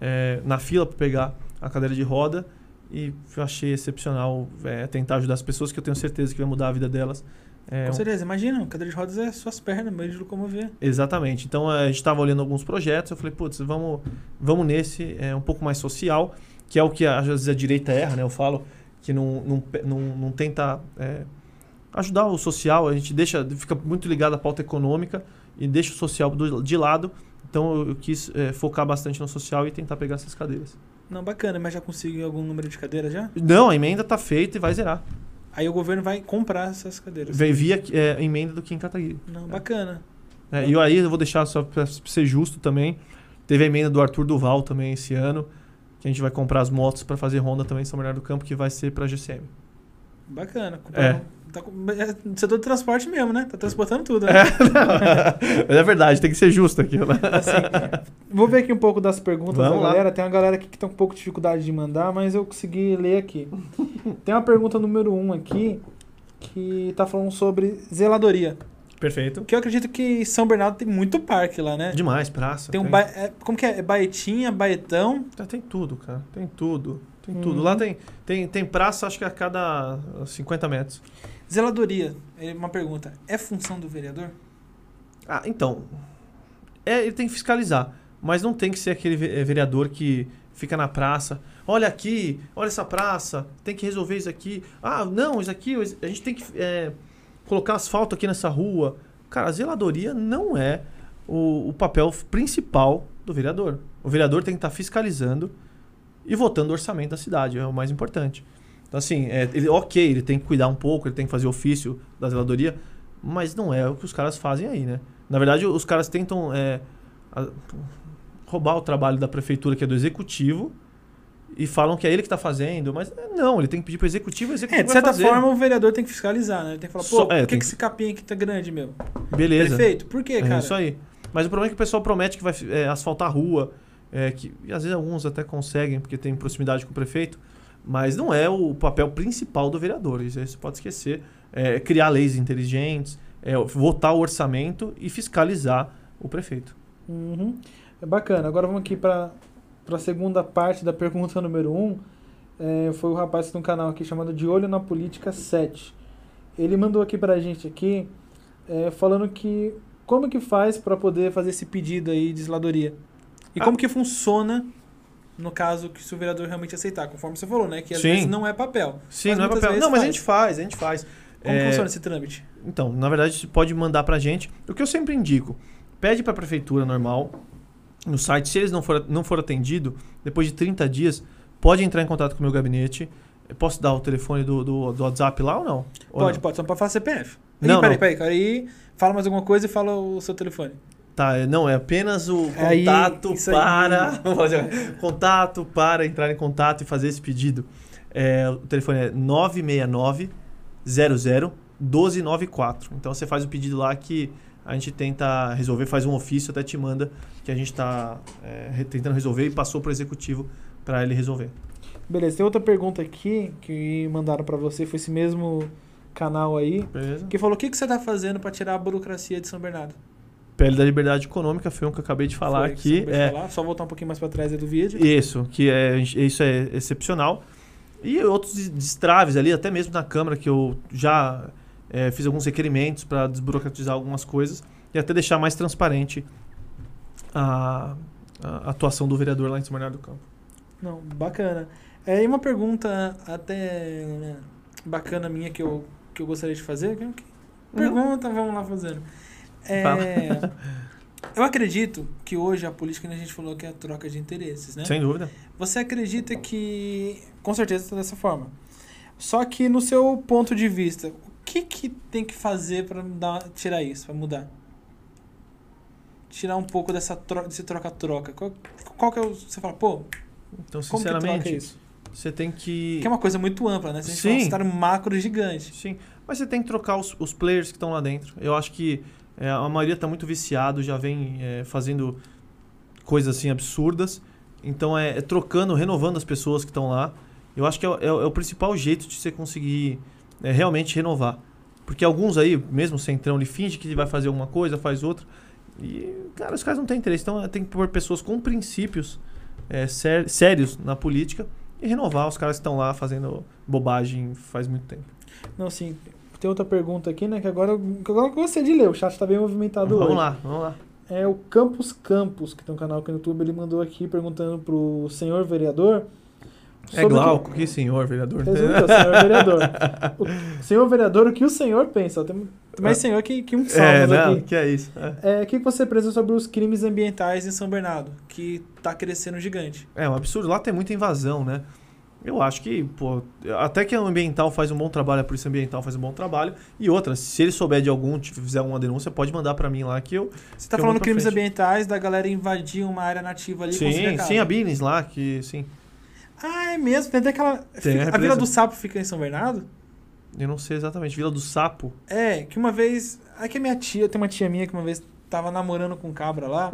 é, na fila para pegar a cadeira de roda e eu achei excepcional é, tentar ajudar as pessoas que eu tenho certeza que vai mudar a vida delas. É, Com certeza, imagina, cadeira de rodas é suas pernas, meio de locomover. Exatamente. Então a gente estava olhando alguns projetos, eu falei, putz, vamos, vamos nesse, é um pouco mais social, que é o que às vezes a direita erra, né? Eu falo que não, não, não, não tenta é, ajudar o social, a gente deixa, fica muito ligado à pauta econômica e deixa o social do- de lado. Então eu, eu quis é, focar bastante no social e tentar pegar essas cadeiras. Não, bacana, mas já conseguiu algum número de cadeiras já? Não, a emenda está feita e vai zerar. Aí o governo vai comprar essas cadeiras. Vem via é, a emenda do Kim Kataguiri. Não, bacana. É, e aí eu vou deixar só para ser justo também. Teve a emenda do Arthur Duval também esse ano, que a gente vai comprar as motos para fazer ronda também em São Bernardo do Campo, que vai ser para GCM. Bacana. É. Tá é setor de transporte mesmo, né? Tá transportando tudo, né? Mas é verdade, tem que ser justo aqui. Né? Assim, vou ver aqui um pouco das perguntas Vamos da lá. galera. Tem uma galera aqui que tá com um pouco de dificuldade de mandar, mas eu consegui ler aqui. Tem uma pergunta número um aqui que tá falando sobre zeladoria. Perfeito. Que eu acredito que São Bernardo tem muito parque lá, né? Demais, praça. Tem um ba... é, como que é? É Baetinha, Baetão. Tá, Tem tudo, cara. Tem tudo. Tem Uhum. tudo. Lá tem, tem, tem praça, acho que a cada 50 metros. Zeladoria, é uma pergunta. É função do vereador? Ah, então. É, ele tem que fiscalizar. Mas não tem que ser aquele eh, vereador que fica na praça. Olha aqui, olha essa praça, tem que resolver isso aqui. Ah, não, isso aqui, a gente tem que eh, colocar asfalto aqui nessa rua. Cara, a zeladoria não é o, o papel principal do vereador. O vereador tem que estar fiscalizando e votando o orçamento da cidade, é o mais importante. Então, assim, é, ele, ok, ele tem que cuidar um pouco, ele tem que fazer ofício da zeladoria, mas não é o que os caras fazem aí, né? Na verdade, os caras tentam é, a- roubar o trabalho da prefeitura, que é do executivo, e falam que é ele que está fazendo, mas é, não, ele tem que pedir para o executivo, o executivo É, de certa forma o vereador tem que fiscalizar, né? Ele tem que falar, pô, é, por que, tem que que- esse capim aqui tá grande, meu? Beleza. Prefeito, por quê, É cara? isso aí. Mas o problema é que o pessoal promete que vai é, asfaltar a rua, é, que e às vezes alguns até conseguem, porque tem proximidade com o prefeito, mas não é o papel principal do vereador. Isso aí você pode esquecer. É criar leis inteligentes, é, votar o orçamento e fiscalizar o prefeito. Uhum. É bacana. Agora vamos aqui para a segunda parte da pergunta número 1. Um. É, foi o rapaz tem um canal aqui chamado De Olho na Política 7. Ele mandou aqui pra gente aqui é, falando que como que faz para poder fazer esse pedido aí de zeladoria? E Ah. como que funciona no caso que se o vereador realmente aceitar, conforme você falou, né? Que às Sim. vezes não é papel. Sim, não é papel. Não, mas a gente faz, a gente faz. Como É, funciona esse trâmite? Então, na verdade, você pode mandar pra gente. O que eu sempre indico, pede pra prefeitura normal, no site, se eles não for, não for atendido, depois de 30 dias, pode entrar em contato com o meu gabinete. Eu posso dar o telefone do, do, do WhatsApp lá ou não? Ou Pode, não? pode, só não pode falar CPF. Não, peraí, peraí, peraí. Aí fala mais alguma coisa e fala o seu telefone. Tá, é- não, é apenas o Aí, contato aí. para. Fazer- contato para entrar em contato e fazer esse pedido. É, o telefone é 969 00 1294. Então você faz o pedido lá que a gente tenta resolver, faz um ofício, até te manda que a gente está tentando resolver e passou para o executivo para ele resolver. Beleza, tem outra pergunta aqui que mandaram pra você, foi esse mesmo canal aí, Beleza? que falou: o que, que você tá fazendo pra tirar a burocracia de São Bernardo? PL da Liberdade Econômica foi um que eu acabei de falar Foi aqui. É, falar. Só voltar um pouquinho mais pra trás aí do vídeo. Isso, que é, isso é excepcional. E outros des- destraves ali, até mesmo na Câmara, que eu já eh, fiz alguns requerimentos para desburocratizar algumas coisas e até deixar mais transparente a, a atuação do vereador lá em São Bernardo do Campo. Não, bacana. É, e uma pergunta até né, bacana minha que eu, que eu gostaria de fazer. que- que- Pergunta, vamos lá fazendo. É, Fala. eu acredito que hoje a política, que a gente falou que é a troca de interesses, né? Sem dúvida. Você acredita que. Com certeza está dessa forma. Só que no seu ponto de vista, o que, que tem que fazer para tirar isso, para mudar? Tirar um pouco dessa tro desse troca-troca. Qual, qual que é o. Você fala, pô, Então, como que troca sinceramente, isso? você tem que. Que é uma coisa muito ampla, né? Gente Sim. um cenário macro gigante. Sim, mas você tem que trocar os, os players que estão lá dentro. Eu acho que é, a maioria está muito viciado, já vem é, fazendo coisas assim absurdas. Então é, é trocando, renovando as pessoas que estão lá. Eu acho que é, é é o principal jeito de você conseguir é, realmente renovar. Porque alguns aí, mesmo centrão, ele finge que vai fazer alguma coisa, faz outra. E, cara, os caras não têm interesse. Então é, tem que pôr pessoas com princípios sé- sérios na política e renovar os caras que estão lá fazendo bobagem faz muito tempo. Não, assim, tem outra pergunta aqui, né? Que agora, agora eu gostei de ler. O chat tá bem movimentado Vamos hoje. lá, vamos lá. É o Campos Campos, que tem um canal aqui no YouTube, ele mandou aqui perguntando pro senhor vereador. É sobre o que- Glauco, que senhor, vereador. Resulta, senhor vereador. O senhor vereador, o que o senhor pensa? Tem mais senhor que, que um É, salmos não, aqui. que é isso. É. É, o que você pensa sobre os crimes ambientais em São Bernardo? Que tá crescendo gigante. É um absurdo. Lá tem muita invasão, né? Eu acho que, pô, até que o ambiental faz um bom trabalho, a polícia ambiental faz um bom trabalho. E outra, se ele souber de algum, te fizer alguma denúncia, pode mandar pra mim lá que eu. Você tá falando crimes frente. ambientais da galera invadir uma área nativa ali Sim, sim, a Billings lá, que sim. Ah, é mesmo? Tem até aquela. Tem a a Vila do Sapo fica em São Bernardo? Eu não sei exatamente. Vila do Sapo. É, que uma vez. É que a minha tia, tem uma tia minha que uma vez tava namorando com um cabra lá.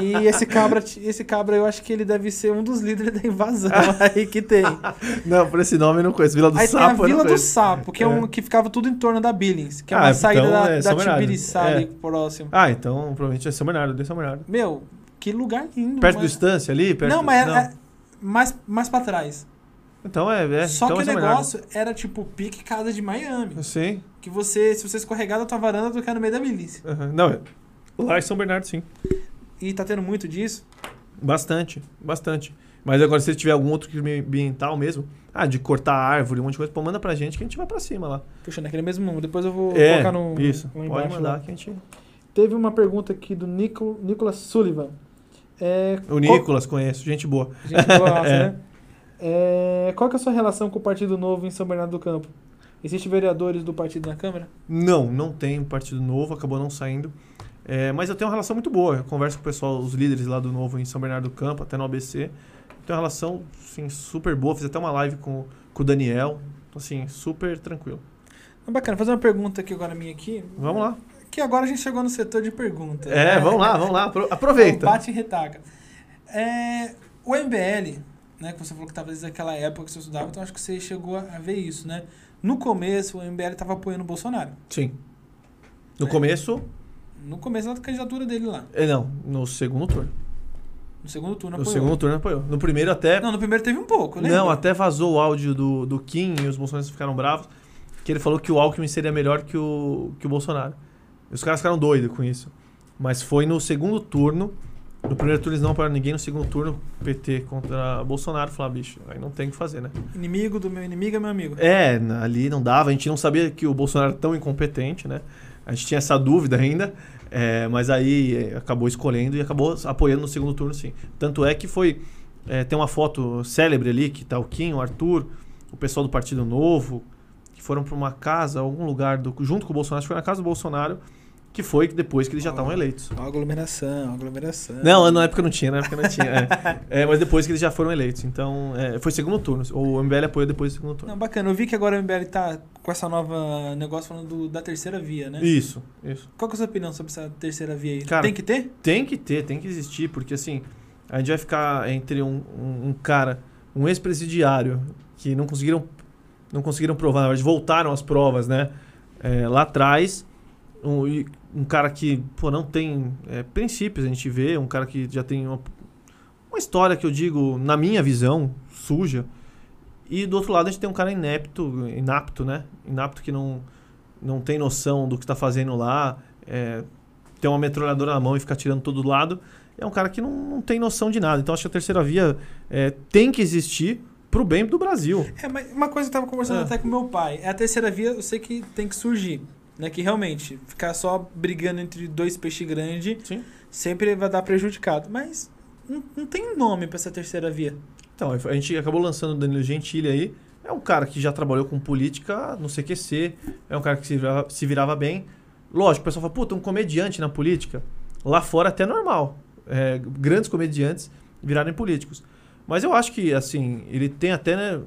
e esse cabra, esse cabra, eu acho que ele deve ser um dos líderes da invasão aí que tem. Não, por esse nome eu não conheço. Vila do Aí tem Sapo. a eu não Vila do. Sapo, que, é. É. um, que ficava tudo em torno da Billings, que é Ah, uma então saída da, é da. Tibiriçá É. ali próximo. Ah, então provavelmente é São Bernardo, de São Bernardo. Meu, que lugar lindo. Perto do mas- Estância ali? Perto Não, mas não. é, é mais, mais pra trás. Então é. é Só então que é o São Bernardo. negócio era tipo pique casa de Miami. Sim. Que você, se você escorregar da tua varanda, tu cai no meio da Billings. Aham. Não, é. Lá em São Bernardo, sim. E tá tendo muito disso. Bastante, bastante. Mas agora, se tiver algum outro crime ambiental mesmo, ah, de cortar árvore, um monte de coisa, pô, manda pra gente que a gente vai pra cima lá. Puxa, naquele mesmo número. Depois eu vou é, colocar no. isso. lá Pode embaixo mandar lá. que a gente... Teve uma pergunta aqui do Nico, Nicolas Sullivan. É, O Nicolas, conheço, gente boa. Qual, gente boa, É. né? É, qual que é a sua relação com o Partido Novo em São Bernardo do Campo? Existem vereadores do partido na Câmara? Não, não tem partido novo, acabou não saindo. É, mas eu tenho uma relação muito boa. Eu converso com o pessoal, os líderes lá do Novo em São Bernardo do Campo, até no ABC. Tenho uma relação, assim, super boa. Fiz até uma live com, com o Daniel. Então, assim, super tranquilo. Bacana, fazer uma pergunta aqui agora minha aqui. Vamos lá. Que agora a gente chegou no setor de perguntas. É, né? vamos lá, vamos lá. Apro- Aproveita. Bate e retaca. É, o MBL, né, que você falou que estava desde aquela época que você estudava, então acho que você chegou a ver isso, né? No começo, o MBL estava apoiando o Bolsonaro. Sim. No É. começo, No começo da candidatura dele lá. é, não, no segundo turno. No segundo turno No apoiou. segundo turno apoiou. No primeiro até. Não, no primeiro teve um pouco, né? Não, até vazou o áudio do, do Kim e os bolsonaristas ficaram bravos. Que ele falou que o Alckmin seria melhor que o, que o Bolsonaro. E os caras ficaram doidos com isso. Mas foi no segundo turno. No primeiro turno eles não apoiaram ninguém. No segundo turno, PT contra Bolsonaro. Falar, bicho, aí não tem o que fazer, né? Inimigo do meu inimigo é meu amigo. É, ali não dava. A gente não sabia que o Bolsonaro era tão incompetente, né? A gente tinha essa dúvida ainda. É, mas aí é, acabou escolhendo e acabou apoiando no segundo turno, sim. Tanto é que foi. é, tem uma foto célebre ali que tá o Kim, o Arthur, o pessoal do Partido Novo, que foram para uma casa, algum lugar, do, junto com o Bolsonaro. Acho que foi na casa do Bolsonaro, que foi depois que eles já estavam eleitos. Ó, aglomeração, aglomeração. Não, na época não tinha, na época não tinha. é. É, mas depois que eles já foram eleitos. Então, é, foi segundo turno. O MBL apoiou depois do segundo turno. Não, bacana. Eu vi que agora o MBL tá com essa nova negócio falando do- da terceira via, né? Isso, isso. Qual que é a sua opinião sobre essa terceira via aí? Cara, Tem que ter? Tem que ter, tem que existir, porque assim, a gente vai ficar entre um, um, um cara, um ex-presidiário, que não conseguiram, não conseguiram provar, na verdade, voltaram às provas, né? é, lá atrás, um, um cara que, pô, não tem é, princípios, a gente vê, um cara que já tem uma, uma história que eu digo, na minha visão, suja. E do outro lado a gente tem um cara inepto, inapto, né? Inapto que não, não tem noção do que está fazendo lá, é, tem uma metralhadora na mão e fica tirando todo lado. É um cara que não, não tem noção de nada. Então acho que a terceira via é, tem que existir pro bem do Brasil. É, mas uma coisa que eu tava conversando É. até com meu pai. É a terceira via, eu sei que tem que surgir. Né? Que realmente, ficar só brigando entre dois peixes grandes sempre vai dar prejudicado. Mas não, não tem nome pra essa terceira via. Então, a gente acabou lançando o Danilo Gentili aí. É um cara que já trabalhou com política no CQC. É um cara que se virava, se virava bem. Lógico, o pessoal fala, puta, um comediante na política. Lá fora até é normal. É, grandes comediantes virarem políticos. Mas eu acho que, assim, ele tem até né,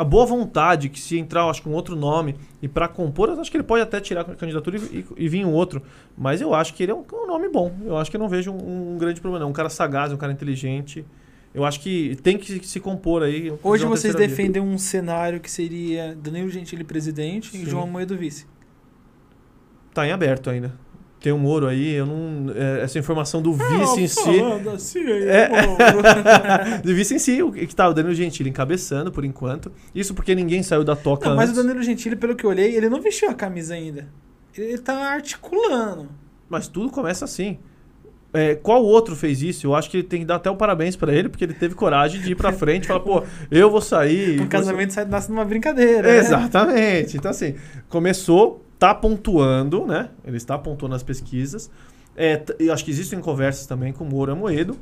a boa vontade que se entrar, acho que um outro nome e para compor, eu acho que ele pode até tirar a candidatura e, e- e vir um outro. Mas eu acho que ele é um, um nome bom. Eu acho que eu não vejo um, um grande problema. não. Um cara sagaz, um cara inteligente. Eu acho que tem que se compor aí. Hoje vocês defendem um cenário que seria Danilo Gentili presidente e Sim. João Moedo vice. Tá em aberto ainda. Tem um Moro aí, eu não. é, essa informação do Ah, vice em si. Assim, É. do vice em si, o que tá o Danilo Gentili encabeçando por enquanto. Isso porque ninguém saiu da toca Não, mas o. Danilo Gentili, pelo que eu olhei, ele não vestiu a camisa ainda. Ele tá articulando. Mas tudo começa assim. É, qual outro fez isso? Eu acho que tem que dar até o parabéns pra ele, porque ele teve coragem de ir pra frente e falar, pô, eu vou sair. Um vou casamento sai nasce numa brincadeira. né? Exatamente. Então, assim, começou, tá pontuando, né? Ele está pontuando nas pesquisas. É, eu acho que existem conversas também com o Moro Amoedo.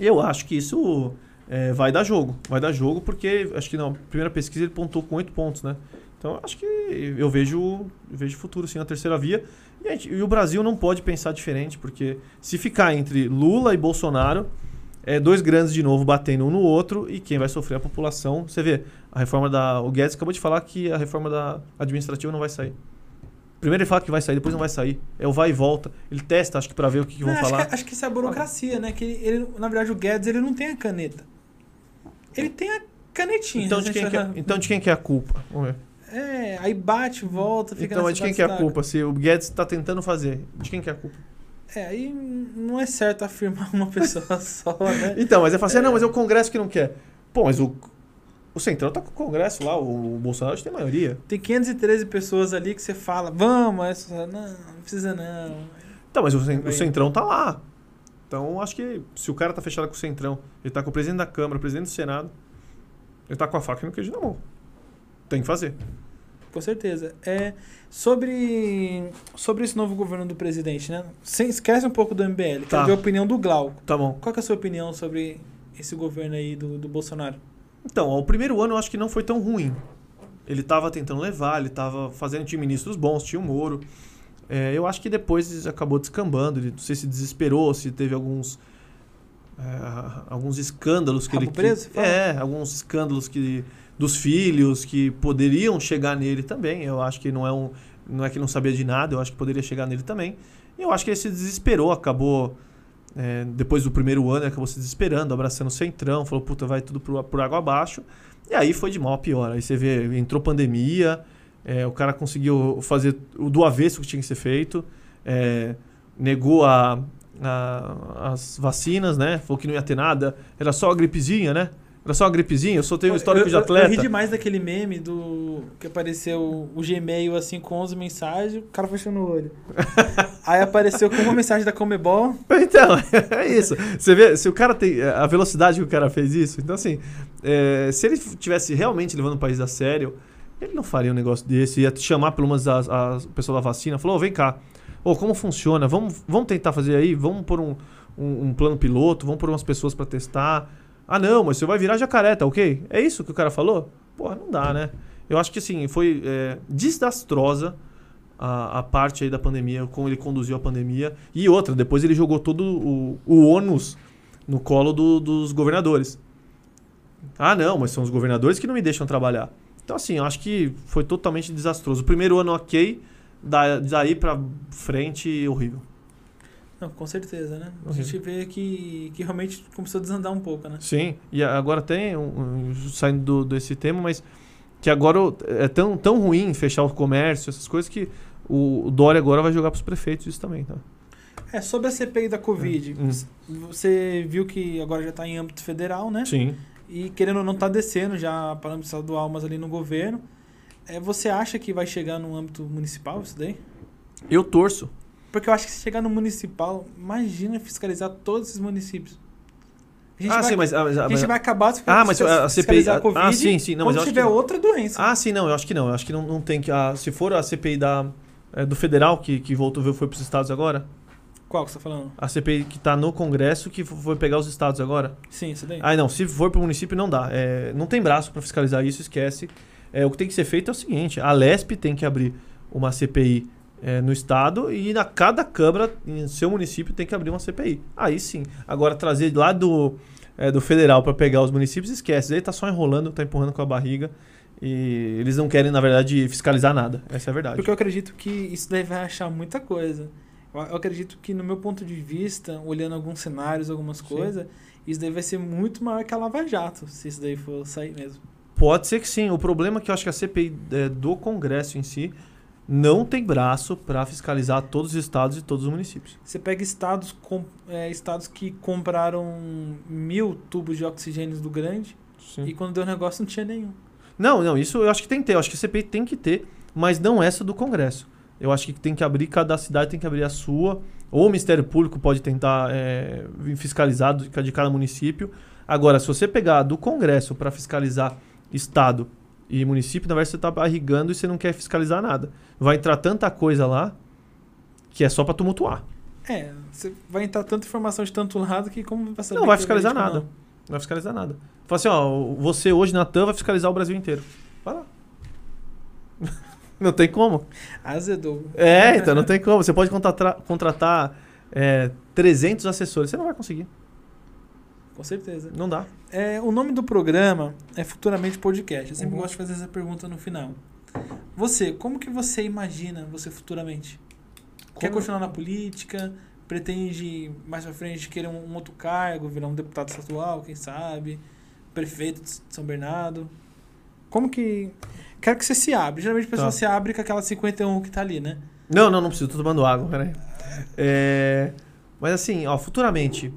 E eu acho que isso é, vai dar jogo. Vai dar jogo porque acho que na primeira pesquisa ele pontuou com oito pontos, né? Então, acho que eu vejo, eu vejo futuro, sim, na terceira via. E, gente- e o Brasil não pode pensar diferente, porque se ficar entre Lula e Bolsonaro, é dois grandes de novo batendo um no outro e quem vai sofrer é a população. Você vê, a reforma da. O Guedes acabou de falar que a reforma da administrativa não vai sair. Primeiro ele fala que vai sair, depois não vai sair. É o vai e volta. Ele testa, acho que pra ver o que, que vão acho, falar. que, acho que isso é a burocracia, né? Que ele, ele- na verdade, o Guedes ele não tem a caneta. Ele tem a canetinha. Então de, quem que é, então de quem que é a culpa? Vamos ver. É, aí bate, volta, fica Então, mas de quem que é a culpa? Se o Guedes está tentando fazer, de quem que é a culpa? É, aí não é certo afirmar uma pessoa só, né? Então, mas é fácil, não, mas é o Congresso que não quer. Pô, mas o, o Centrão tá com o Congresso lá, o Bolsonaro tem maioria. Tem 513 pessoas ali que você fala, vamos, essa, não, não precisa não. Então, mas o, o. Centrão tá lá. Então, acho que se o cara tá fechado com o Centrão, ele tá com o presidente da Câmara, o presidente do Senado, ele tá com a faca e no queijo na mão. Tem que fazer. Com certeza. É, sobre, sobre esse novo governo do presidente, né? Sem, esquece um pouco do MBL. Tá. Quero ver a opinião do Glauco. Tá bom. Qual que é a sua opinião sobre esse governo aí do, do Bolsonaro? Então, ó, o primeiro ano eu acho que não foi tão ruim. Ele tava tentando levar, ele tava fazendo, tinha ministros bons, tinha o Moro. É, eu acho que depois acabou descambando, ele não sei se desesperou, se teve alguns é, alguns escândalos que Rabo ele preso, que, é, alguns escândalos que dos filhos que poderiam chegar nele também. Eu acho que não é um não é que não sabia de nada, eu acho que poderia chegar nele também. E eu acho que ele se desesperou, acabou é, depois do primeiro ano, ele acabou se desesperando, abraçando o centrão, falou, puta, vai tudo por, por água abaixo. E aí foi de mal a pior. Aí você vê, entrou pandemia, é, o cara conseguiu fazer o do avesso que tinha que ser feito, é, negou a, a- as vacinas, né? Falou que não ia ter nada, era só a gripezinha, né? Era só uma gripezinha, eu só tenho um histórico eu, de atleta. Eu, ri demais daquele meme do que apareceu o Gmail assim com 11 mensagens, o cara fechando o olho. Aí apareceu com uma mensagem da Comebol. Então, é isso. Você vê, se o cara tem a velocidade que o cara fez isso, então assim, é, se ele tivesse realmente levando o país a sério, ele não faria um negócio desse, ia chamar pelo menos as, o pessoal da vacina, falou, "Ô, vem cá, Ô, como funciona? Vamos, vamos tentar fazer aí, vamos pôr um, um, um plano piloto, vamos pôr umas pessoas pra testar. Ah não, mas você vai virar jacaré, tá ok? É isso que o cara falou? Porra, não dá, né? Eu acho que assim, foi é, desastrosa a, a parte aí da pandemia, como ele conduziu a pandemia. E outra, depois ele jogou todo o, o ônus no colo do- dos governadores. Ah, não, mas são os governadores que não me deixam trabalhar. Então, assim, eu acho que foi totalmente desastroso. O primeiro ano, ok, da- daí pra frente, horrível. Não, com certeza, né? A gente vê que, que realmente começou a desandar um pouco, né? Sim, e agora tem, um, saindo do- desse tema, mas que agora é tão, tão ruim fechar o comércio, essas coisas, que o, o Dória agora vai jogar pros prefeitos isso também, tá? É, sobre a CPI da Covid, Hum. você viu que agora já está em âmbito federal, né? Sim. E querendo ou não tá descendo já para o âmbito estadual, mas ali no governo. É, você acha que vai chegar no âmbito municipal isso daí? Eu torço. Porque eu acho que se chegar no municipal, imagina fiscalizar todos esses municípios. A gente, Ah, vai, sim, mas... ah, mas- a gente vai acabar de Ah, mas a- a CPI a Covid ah, sim, sim, não, mas eu acho tiver que- outra doença. Ah, sim, não, eu acho que não. Eu acho que não, não tem que. ah, se for a CPI da, é, do federal, que, que voltou, foi pros estados agora, Qual que você tá falando? a CPI que tá no Congresso, que fo- foi pegar os estados agora. Sim, isso daí. Ah, não, se for pro município, não dá. É, não tem braço para fiscalizar isso, esquece. É, o que tem que ser feito é o seguinte: a LESP tem que abrir uma CPI é, no estado e na cada Câmara, em seu município, tem que abrir uma CPI. Aí sim. Agora, trazer lá do, é, do federal para pegar os municípios, esquece. Aí tá só enrolando, tá empurrando com a barriga. E eles não querem, na verdade, fiscalizar nada. Essa é a verdade. Porque eu acredito que isso daí vai achar muita coisa. Eu, eu acredito que, no meu ponto de vista, olhando alguns cenários, algumas Sim. coisas, isso daí vai ser muito maior que a Lava Jato, se isso daí for sair mesmo. Pode ser que sim. O problema é que eu acho que a CPI é, do Congresso em si não tem braço para fiscalizar todos os estados e todos os municípios. Você pega estados, com, é, estados que compraram mil tubos de oxigênio do grande Sim. e quando deu negócio não tinha nenhum. Não, não, isso eu acho que tem que ter. Eu acho que a CPI tem que ter, mas não essa do Congresso. Eu acho que tem que abrir, cada cidade tem que abrir a sua. Ou o Ministério Público pode tentar é, fiscalizar de cada município. Agora, se você pegar do Congresso para fiscalizar Estado e município, na verdade você está barrigando e você não quer fiscalizar nada. Vai entrar tanta coisa lá que é só para tumultuar. É, você vai entrar tanta informação de tanto lado que como vai saber Não vai é fiscalizar nada. Não vai fiscalizar nada. Fala assim, ó, você hoje, Natan, vai fiscalizar o Brasil inteiro. Vai lá. não tem como. Azedou. É, então não tem como. Você pode contratar, contratar é, 300 assessores. Você não vai conseguir. Com certeza. Não dá. É, o nome do programa é Futuramente Podcast. Eu sempre Uhum. gosto de fazer essa pergunta no final. Você, como que você imagina você futuramente? Quer Como- continuar na política? Pretende mais pra frente querer um, um outro cargo, virar um deputado estadual, quem sabe? Prefeito de São Bernardo? Como que. Quero que você se abre. Geralmente a pessoa Tá. se abre com aquela 51 que tá ali, né? Não, não, não preciso. Tô tomando água, peraí. É, mas assim, ó, futuramente,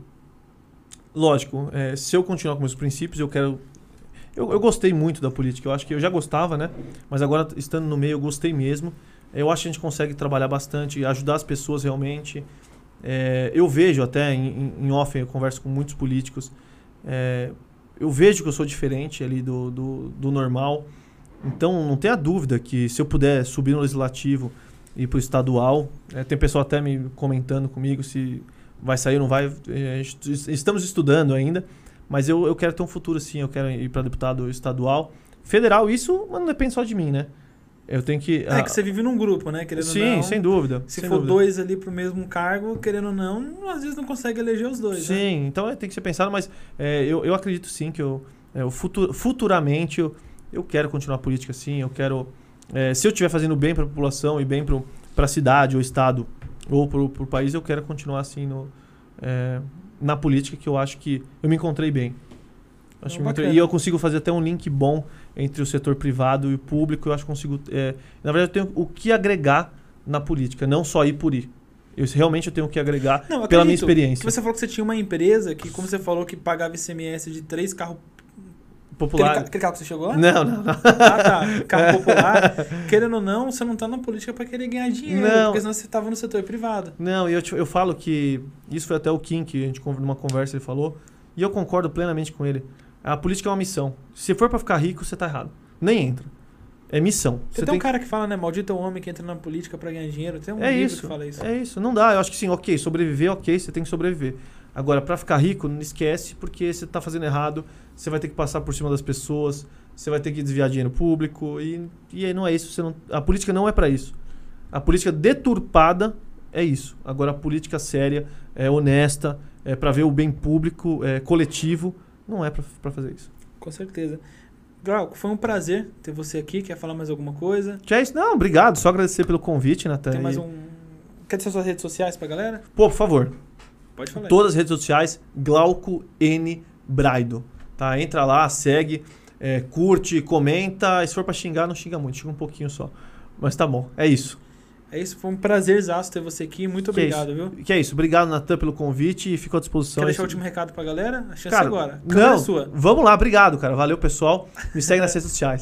lógico, é, se eu continuar com meus princípios, eu quero. Eu, eu gostei muito da política. Eu acho que eu já gostava, né? Mas agora, estando no meio, eu gostei mesmo. Eu acho que a gente consegue trabalhar bastante, ajudar as pessoas realmente. É, eu vejo até em, em off, eu converso com muitos políticos. é, eu vejo que eu sou diferente ali do, do, do normal. Então, não tenha dúvida que se eu puder subir no legislativo e para o estadual, é, tem pessoal até me comentando comigo se vai sair ou não vai. é, est- estamos estudando ainda, mas eu, eu quero ter um futuro assim. Eu quero ir para deputado estadual. Federal, isso mas não depende só de mim, né? Eu tenho que. É que você vive num grupo, né? Querendo ou Sim, não. sem dúvida. Se sem for dúvida. dois ali pro mesmo cargo, querendo ou não, às vezes não consegue eleger os dois. né? Sim, então é, tem que ser pensado, mas é, eu, eu acredito sim que eu, é, eu futu- futuramente eu, eu quero continuar a política sim, eu quero. é, se eu estiver fazendo bem para a população e bem para a cidade ou estado ou para o país, eu quero continuar assim no, é, na política que eu acho que eu me encontrei bem. Acho e eu consigo fazer até um link bom entre o setor privado e o público. Eu acho que consigo. é, na verdade, eu tenho o que agregar na política, não só ir por ir. Eu, realmente eu tenho o que agregar Não, pela minha experiência. Que você falou que você tinha uma empresa que, como você falou, que pagava ICMS de três carros. Aquele, Popular. ca- aquele carro que você chegou lá? Não, não, não. Ah, tá. Carro popular. Querendo ou não, você não tá na política pra querer ganhar dinheiro. Não. Porque senão você tava no setor privado. Não, e eu, eu falo que. Isso foi até o Kim que a gente, numa conversa, ele falou. E eu concordo plenamente com ele. A política é uma missão. Se for pra ficar rico, você tá errado. Nem entra. É missão. Você Você tem tem um cara que fala, né? Maldito é o homem que entra na política pra ganhar dinheiro. Tem um É livro isso. que fala isso. É isso. Não dá. Eu acho que sim, ok. Sobreviver, ok. Você tem que sobreviver. Agora, pra ficar rico, não esquece, porque você tá fazendo errado. Você vai ter que passar por cima das pessoas. Você vai ter que desviar dinheiro público. E, e aí não é isso. Você não, a política não é pra isso. A política deturpada é isso. Agora, a política séria, é honesta, é para ver o bem público, é coletivo, não é pra pra fazer isso. Com certeza. Glauco, foi um prazer ter você aqui. Quer falar mais alguma coisa? Já é isso? Não, obrigado. Só agradecer pelo convite, Natan. Tem mais um. Quer dizer suas redes sociais pra galera? Pô, por favor, Pode falar. aí. todas as redes sociais, Glauco N Braido. Tá? Entra lá, segue, é, curte, comenta. E se for pra xingar, não xinga muito, xinga um pouquinho só. Mas tá bom, é isso. É isso, foi um prazerzaço ter você aqui. Muito Que obrigado, é viu? Que é isso. Obrigado, Natan, pelo convite e fico à disposição. Quer deixar o último recado pra galera? A chance Cara, agora. Câmera não, é sua. vamos lá, obrigado, cara. Valeu, pessoal. Me segue nas redes sociais.